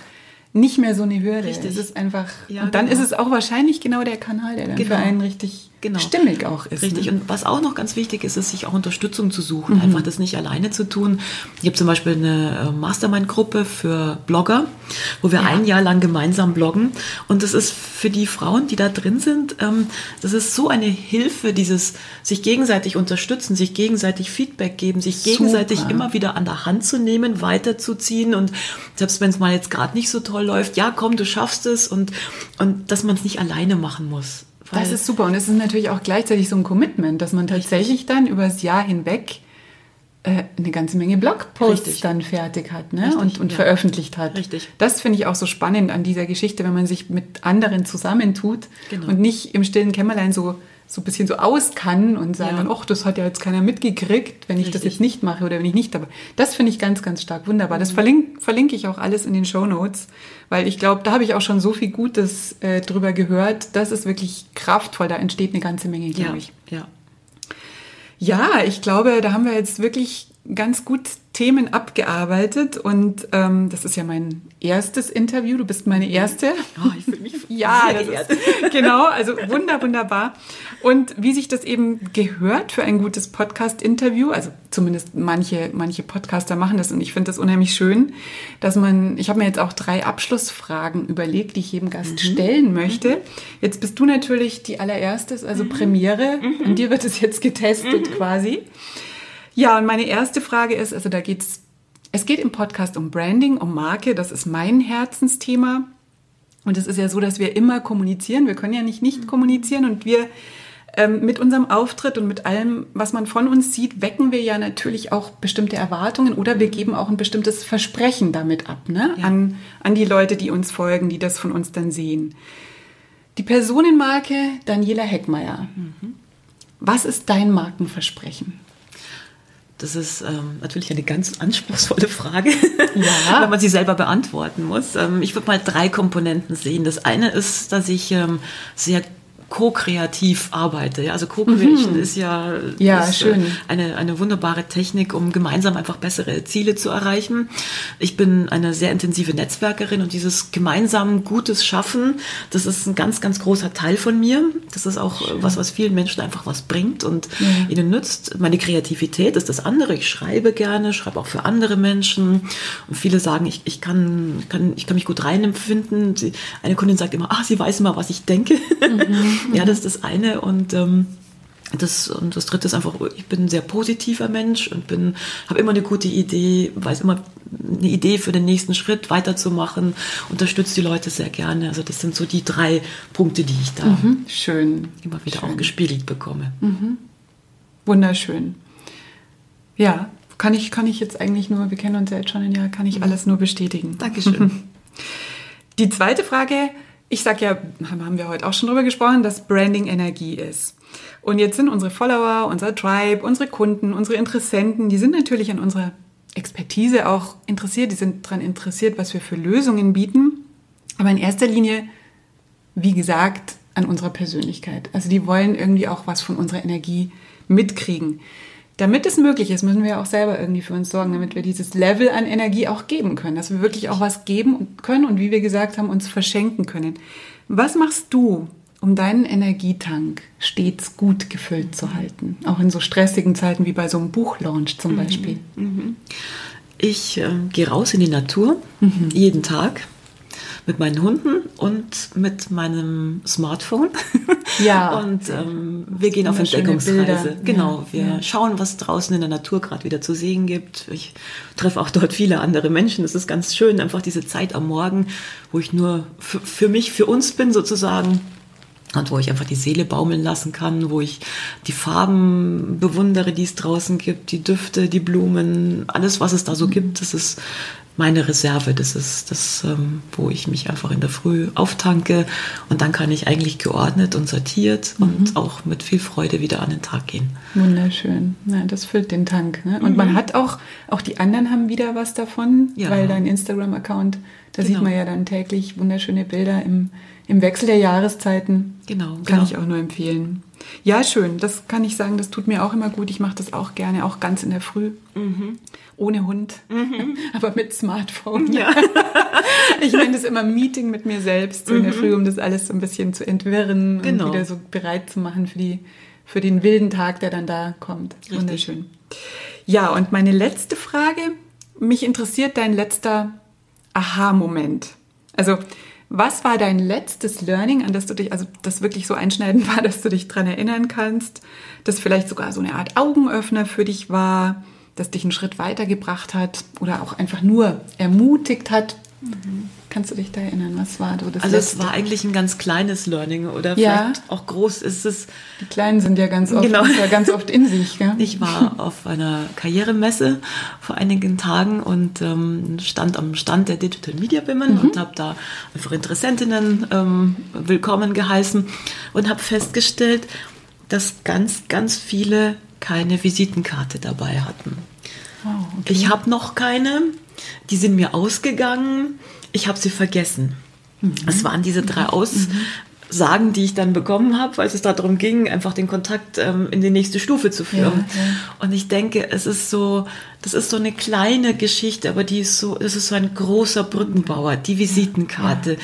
nicht mehr so eine Hürde. Richtig. Es ist einfach. Ja, und dann genau. ist es auch wahrscheinlich genau der Kanal, der dann genau. für einen richtig genau. stimmig auch ist. Richtig. Ne? Und was auch noch ganz wichtig ist, ist, sich auch Unterstützung zu suchen. Mhm. Einfach das nicht alleine zu tun. Ich habe zum Beispiel eine äh, Mastermind-Gruppe für Blogger, wo wir ja. ein Jahr lang gemeinsam bloggen. Und das ist für die Frauen, die da drin sind, ähm, das ist so eine Hilfe, dieses sich gegenseitig unterstützen, sich gegenseitig Feedback geben, sich gegenseitig Super. immer wieder an der Hand zu nehmen, weiterzuziehen. Und selbst wenn es mal jetzt gerade nicht so toll läuft, ja, komm, du schaffst es und, und dass man es nicht alleine machen muss. Das ist super. Und es ist natürlich auch gleichzeitig so ein Commitment, dass man tatsächlich dann über das Jahr hinweg äh, eine ganze Menge Blogposts Richtig. dann fertig hat ne? Richtig, und, und ja. veröffentlicht hat. Richtig. Das finde ich auch so spannend an dieser Geschichte, wenn man sich mit anderen zusammentut genau. und nicht im stillen Kämmerlein so so ein bisschen so aus kann und sagen ja. ach, das hat ja jetzt keiner mitgekriegt, wenn ich Richtig. das jetzt nicht mache oder wenn ich nicht dabei. Das finde ich ganz, ganz stark wunderbar. Das mhm. verlinke, verlinke ich auch alles in den Show Notes, weil ich glaube, da habe ich auch schon so viel Gutes äh, drüber gehört. Das ist wirklich kraftvoll. Da entsteht eine ganze Menge, glaube ja. ich. Ja. Ja, ich glaube, da haben wir jetzt wirklich ganz gut Themen abgearbeitet und ähm, das ist ja mein erstes Interview. Du bist meine erste. Oh, ich fühle mich ja, ist, genau, also wunder wunderbar. Und wie sich das eben gehört für ein gutes Podcast-Interview, also zumindest manche manche Podcaster machen das und ich finde das unheimlich schön, dass man. Ich habe mir jetzt auch drei Abschlussfragen überlegt, die ich jedem Gast mhm. stellen möchte. Mhm. Jetzt bist du natürlich die allererstes, also mhm. Premiere. Mhm. An dir wird es jetzt getestet mhm. quasi. Ja, und meine erste Frage ist, also da geht's, es geht im Podcast um Branding, um Marke, das ist mein Herzensthema. Und es ist ja so, dass wir immer kommunizieren. Wir können ja nicht nicht kommunizieren und wir ähm, mit unserem Auftritt und mit allem, was man von uns sieht, wecken wir ja natürlich auch bestimmte Erwartungen oder wir geben auch ein bestimmtes Versprechen damit ab, ne? Ja. An, an die Leute, die uns folgen, die das von uns dann sehen. Die Personenmarke Daniela Heckmeier. Was ist dein Markenversprechen? Das ist ähm, natürlich eine ganz anspruchsvolle Frage, Ja. wenn man sie selber beantworten muss. Ähm, ich würde mal drei Komponenten sehen. Das eine ist, dass ich ähm, sehr co-kreativ arbeite. Ja, also Co-Creation ist ja, Mhm. Ja, ist, schön. Äh, eine, eine wunderbare Technik, um gemeinsam einfach bessere Ziele zu erreichen. Ich bin eine sehr intensive Netzwerkerin und dieses gemeinsam Gutes schaffen, das ist ein ganz, ganz großer Teil von mir. Das ist auch äh, was, was vielen Menschen einfach was bringt und ihnen nützt. Meine Kreativität ist das andere. Ich schreibe gerne, schreibe auch für andere Menschen. Und viele sagen, ich, ich, kann, kann, ich kann mich gut reinempfinden. Eine Kundin sagt immer, ah, sie weiß immer, was ich denke. Ja, das ist das eine. Und ähm, das, und das dritte ist einfach, ich bin ein sehr positiver Mensch und bin, habe immer eine gute Idee, weiß immer eine Idee für den nächsten Schritt weiterzumachen, unterstütze die Leute sehr gerne. Also das sind so die drei Punkte, die ich da Schön. immer wieder Schön. auch gespiegelt bekomme. Wunderschön. Ja, kann ich, kann ich jetzt eigentlich nur, wir kennen uns ja jetzt schon ein Jahr, kann ich alles nur bestätigen. Dankeschön. Die zweite Frage, ich sag ja, haben wir heute auch schon drüber gesprochen, dass Branding Energie ist. Und jetzt sind unsere Follower, unser Tribe, unsere Kunden, unsere Interessenten, die sind natürlich an unserer Expertise auch interessiert, die sind daran interessiert, was wir für Lösungen bieten. Aber in erster Linie, wie gesagt, an unserer Persönlichkeit. Also die wollen irgendwie auch was von unserer Energie mitkriegen. Damit es möglich ist, müssen wir auch selber irgendwie für uns sorgen, damit wir dieses Level an Energie auch geben können, dass wir wirklich auch was geben können und wie wir gesagt haben, uns verschenken können. Was machst du, um deinen Energietank stets gut gefüllt zu halten? Auch in so stressigen Zeiten wie bei so einem Buchlaunch zum Beispiel. Ich äh, gehe raus in die Natur, jeden Tag, mit meinen Hunden und mit meinem Smartphone. Ja. Und ähm, wir gehen auf Entdeckungsreise. Genau, wir ja. schauen, was draußen in der Natur gerade wieder zu sehen gibt. Ich treffe auch dort viele andere Menschen. Es ist ganz schön, einfach diese Zeit am Morgen, wo ich nur für, für mich, für uns bin sozusagen. Und wo ich einfach die Seele baumeln lassen kann, wo ich die Farben bewundere, die es draußen gibt, die Düfte, die Blumen, alles, was es da so gibt, das ist meine Reserve. Das ist das, ähm, wo ich mich einfach in der Früh auftanke und dann kann ich eigentlich geordnet und sortiert und auch mit viel Freude wieder an den Tag gehen. Wunderschön. Ja, das füllt den Tank. Ne? Und man hat auch, auch die anderen haben wieder was davon, Ja. weil dein Instagram-Account, da Genau. sieht man ja dann täglich wunderschöne Bilder im, im Wechsel der Jahreszeiten. Genau, Kann genau. ich auch nur empfehlen. Ja, schön. Das kann ich sagen, das tut mir auch immer gut. Ich mache das auch gerne, auch ganz in der Früh. Ohne Hund, aber mit Smartphone. Mhm. Ja. Ich nenne das immer Meeting mit mir selbst so in der Früh, um das alles so ein bisschen zu entwirren Mhm. Genau. und wieder so bereit zu machen für, die, für den wilden Tag, der dann da kommt. Richtig. Wunderschön. Ja, und meine letzte Frage. Mich interessiert dein letzter Aha-Moment. Also, was war dein letztes Learning, an das du dich, also das wirklich so einschneidend war, dass du dich dran erinnern kannst, das vielleicht sogar so eine Art Augenöffner für dich war, das dich einen Schritt weitergebracht hat oder auch einfach nur ermutigt hat? Kannst du dich da erinnern? Was war so das Also es letzte? war eigentlich ein ganz kleines Learning oder Ja. vielleicht auch groß ist es. Die Kleinen sind ja ganz oft, Genau. ja ganz oft in sich. Gell? Ich war auf einer Karrieremesse vor einigen Tagen und ähm, stand am Stand der Digital Media Women und habe da einfach Interessentinnen ähm, willkommen geheißen und habe festgestellt, dass ganz, ganz viele keine Visitenkarte dabei hatten. Oh, okay. Ich habe noch keine, die sind mir ausgegangen, ich habe sie vergessen. Es waren diese drei Aussagen, die ich dann bekommen habe, als es darum ging, einfach den Kontakt ähm, in die nächste Stufe zu führen. Ja, ja. Und ich denke, es ist so, das ist so eine kleine Geschichte, aber die ist so, es ist so ein großer Brückenbauer, die Visitenkarte.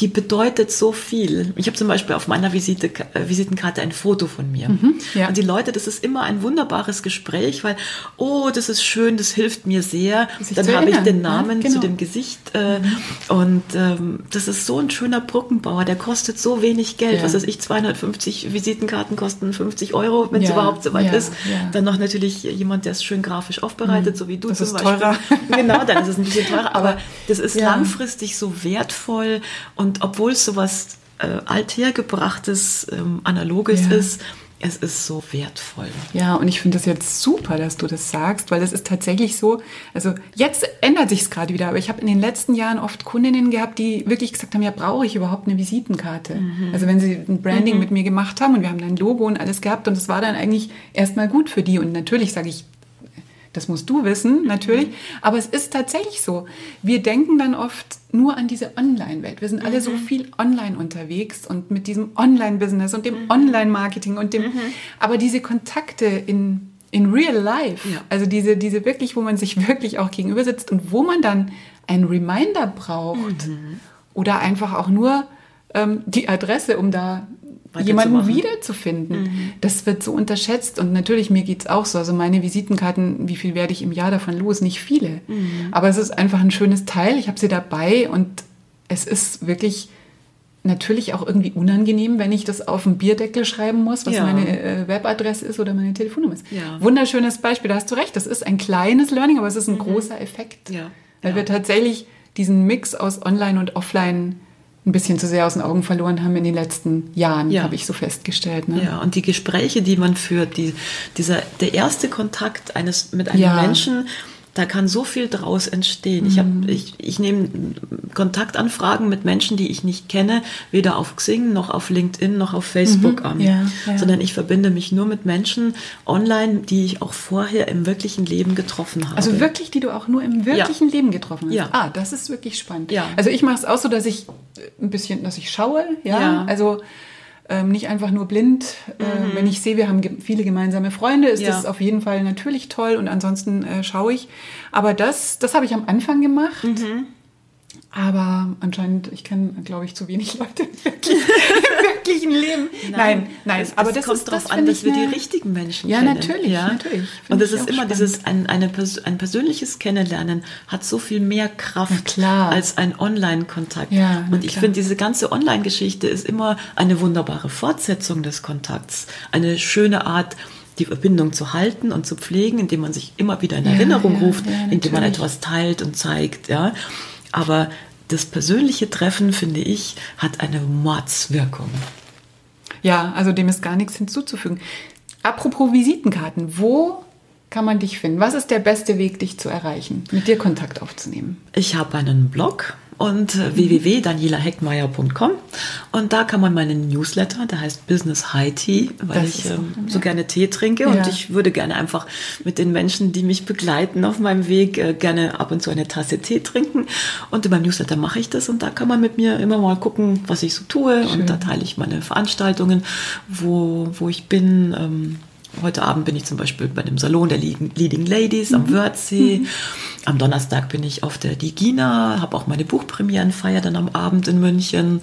Die bedeutet so viel. Ich habe zum Beispiel auf meiner Visite, äh, Visitenkarte ein Foto von mir. Mhm, ja. Und die Leute, das ist immer ein wunderbares Gespräch, weil, oh, das ist schön, das hilft mir sehr. Sich Dann habe ich den? Namen Genau. zu dem Gesicht. Äh, Und ähm, das ist so ein schöner Brückenbauer, der kostet so wenig Geld. Ja. Was weiß ich, 250 Visitenkarten kosten 50 Euro, wenn es Ja, überhaupt so weit ja, ist. ja. Dann noch natürlich jemand, der es schön grafisch aufbereitet, so wie du Das zum ist Beispiel. teurer. Genau, dann ist es ein bisschen teurer. Aber Aber, das ist ja. langfristig so wertvoll. Und obwohl es sowas äh, althergebrachtes, ähm, analoges Ja. ist, es ist so wertvoll. Ja, und ich finde das jetzt super, dass du das sagst, weil es ist tatsächlich so, also jetzt ändert sich es gerade wieder, aber ich habe in den letzten Jahren oft Kundinnen gehabt, die wirklich gesagt haben, ja, brauche ich überhaupt eine Visitenkarte? Mhm. Also wenn sie ein Branding mhm. mit mir gemacht haben und wir haben dann ein Logo und alles gehabt und es war dann eigentlich erstmal gut für die und natürlich sage ich, das musst du wissen, natürlich. Mhm. Aber es ist tatsächlich so. Wir denken dann oft nur an diese Online-Welt. Wir sind alle so mhm. viel online unterwegs und mit diesem Online-Business und dem mhm. Online-Marketing und dem, mhm. aber diese Kontakte in, in real life, ja. also diese, diese wirklich, wo man sich wirklich auch gegenüber sitzt und wo man dann einen Reminder braucht mhm. oder einfach auch nur ähm, die Adresse, um da jemanden wiederzufinden. Mhm. Das wird so unterschätzt und natürlich mir geht es auch so. Also meine Visitenkarten, wie viel werde ich im Jahr davon los? Nicht viele. Mhm. Aber es ist einfach ein schönes Teil. Ich habe sie dabei und es ist wirklich natürlich auch irgendwie unangenehm, wenn ich das auf dem Bierdeckel schreiben muss, was ja. meine äh, Webadresse ist oder meine Telefonnummer ist. Ja. Wunderschönes Beispiel, da hast du recht. Das ist ein kleines Learning, aber es ist ein mhm. großer Effekt. Ja. Weil wir tatsächlich diesen Mix aus Online und Offline ein bisschen zu sehr aus den Augen verloren haben in den letzten Jahren, ja. habe ich so festgestellt. Ne? Ja, und die Gespräche, die man führt, die, dieser, der erste Kontakt eines mit einem ja. Menschen, da kann so viel draus entstehen. Mhm. Ich, hab, ich, ich nehme Kontaktanfragen mit Menschen, die ich nicht kenne, weder auf Xing noch auf LinkedIn noch auf Facebook mhm. an, ja, ja. sondern ich verbinde mich nur mit Menschen online, die ich auch vorher im wirklichen Leben getroffen habe. Also wirklich, die du auch nur im wirklichen ja. Leben getroffen hast. Ja. Ah, das ist wirklich spannend. Ja. Also ich mache es auch so, dass ich ein bisschen, dass ich schaue, ja, ja. also ähm, nicht einfach nur blind. Äh, mhm. Wenn ich sehe, wir haben ge viele gemeinsame Freunde, ist ja. das auf jeden Fall natürlich toll und ansonsten äh, schaue ich. Aber das, das habe ich am Anfang gemacht. Mhm. Aber anscheinend, ich kenne, glaube ich, zu wenig Leute im wirklichen Leben. Nein, nein, nein. Es, aber es das kommt darauf an, dass wir die richtigen Menschen ja, kennen. Natürlich, ja, natürlich. Und es ist immer spannend. dieses, ein, eine, ein persönliches Kennenlernen hat so viel mehr Kraft als ein Online-Kontakt. Ja, Und ich finde, diese ganze Online-Geschichte ist immer eine wunderbare Fortsetzung des Kontakts. Eine schöne Art, die Verbindung zu halten und zu pflegen, indem man sich immer wieder in Erinnerung ja, ruft, ja, indem man etwas teilt und zeigt, ja. Aber das persönliche Treffen, finde ich, hat eine Mordswirkung. Ja, also dem ist gar nichts hinzuzufügen. Apropos Visitenkarten, wo kann man dich finden? Was ist der beste Weg, dich zu erreichen, mit dir Kontakt aufzunehmen? Ich habe einen Blog und äh, www.danielaheckmeier.com und da kann man meinen Newsletter, der heißt Business High Tea, weil das ich äh, so gerne Tee trinke. Ja. und ich würde gerne einfach mit den Menschen, die mich begleiten auf meinem Weg, äh, gerne ab und zu eine Tasse Tee trinken. Und in meinem Newsletter mache ich das. Und da kann man mit mir immer mal gucken, was ich so tue. Schön. und da teile ich meine Veranstaltungen, wo, wo ich bin, ähm, Heute Abend bin ich zum Beispiel bei dem Salon der Leading Ladies mhm. am Wörthsee. Mhm. Am Donnerstag bin ich auf der Digina, habe auch meine Buchpremierenfeier dann am Abend in München.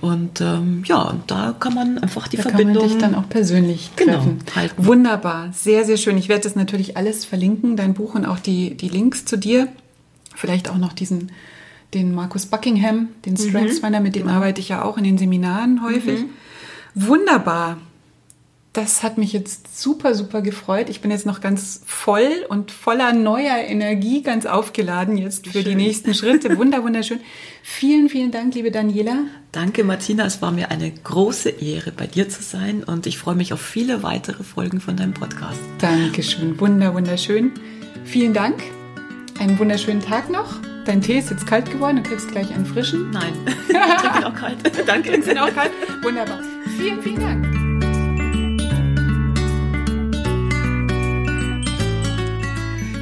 Und ähm, ja, da kann man einfach die da Verbindung. Kann man dich dann auch persönlich genau, treffen. Genau, halten. Wunderbar, sehr, sehr schön. Ich werde das natürlich alles verlinken, dein Buch und auch die, die Links zu dir. Vielleicht auch noch diesen den Markus Buckingham, den Strengthsfinder, mhm, mit dem genau. arbeite ich ja auch in den Seminaren häufig. Mhm. Wunderbar das hat mich jetzt super, super gefreut. Ich bin jetzt noch ganz voll und voller neuer Energie, ganz aufgeladen jetzt für Schön. die nächsten Schritte. Wunder, wunderschön. Vielen, vielen Dank, liebe Daniela. Danke, Martina. Es war mir eine große Ehre, bei dir zu sein und ich freue mich auf viele weitere Folgen von deinem Podcast. Dankeschön. Wunder, wunderschön. Vielen Dank. Einen wunderschönen Tag noch. Dein Tee ist jetzt kalt geworden. Du kriegst gleich einen frischen. Nein, ich trinke ihn auch kalt. Danke. Trinkst ihn auch kalt. Wunderbar. Vielen, vielen Dank.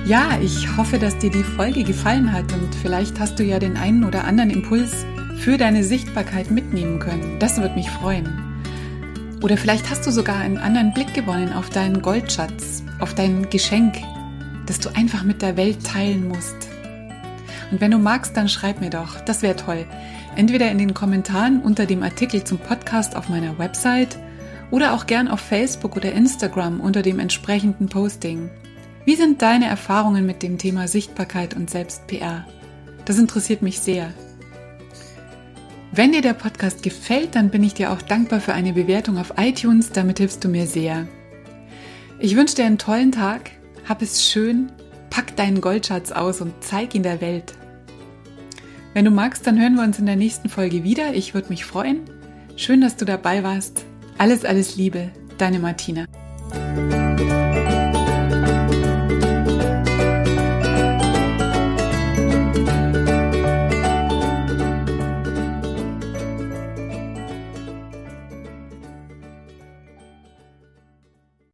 Ja, ich hoffe, dass dir die Folge gefallen hat und vielleicht hast du ja den einen oder anderen Impuls für deine Sichtbarkeit mitnehmen können. Das würde mich freuen. Oder vielleicht hast du sogar einen anderen Blick gewonnen auf deinen Goldschatz, auf dein Geschenk, das du einfach mit der Welt teilen musst. Und wenn du magst, dann schreib mir doch, das wäre toll. Entweder in den Kommentaren unter dem Artikel zum Podcast auf meiner Website oder auch gern auf Facebook oder Instagram unter dem entsprechenden Posting. Wie sind deine Erfahrungen mit dem Thema Sichtbarkeit und Selbst-PR? Das interessiert mich sehr. Wenn dir der Podcast gefällt, dann bin ich dir auch dankbar für eine Bewertung auf iTunes, damit hilfst du mir sehr. Ich wünsche dir einen tollen Tag, hab es schön, pack deinen Goldschatz aus und zeig ihn der Welt. Wenn du magst, dann hören wir uns in der nächsten Folge wieder. Ich würde mich freuen. Schön, dass du dabei warst. Alles, alles Liebe, deine Martina.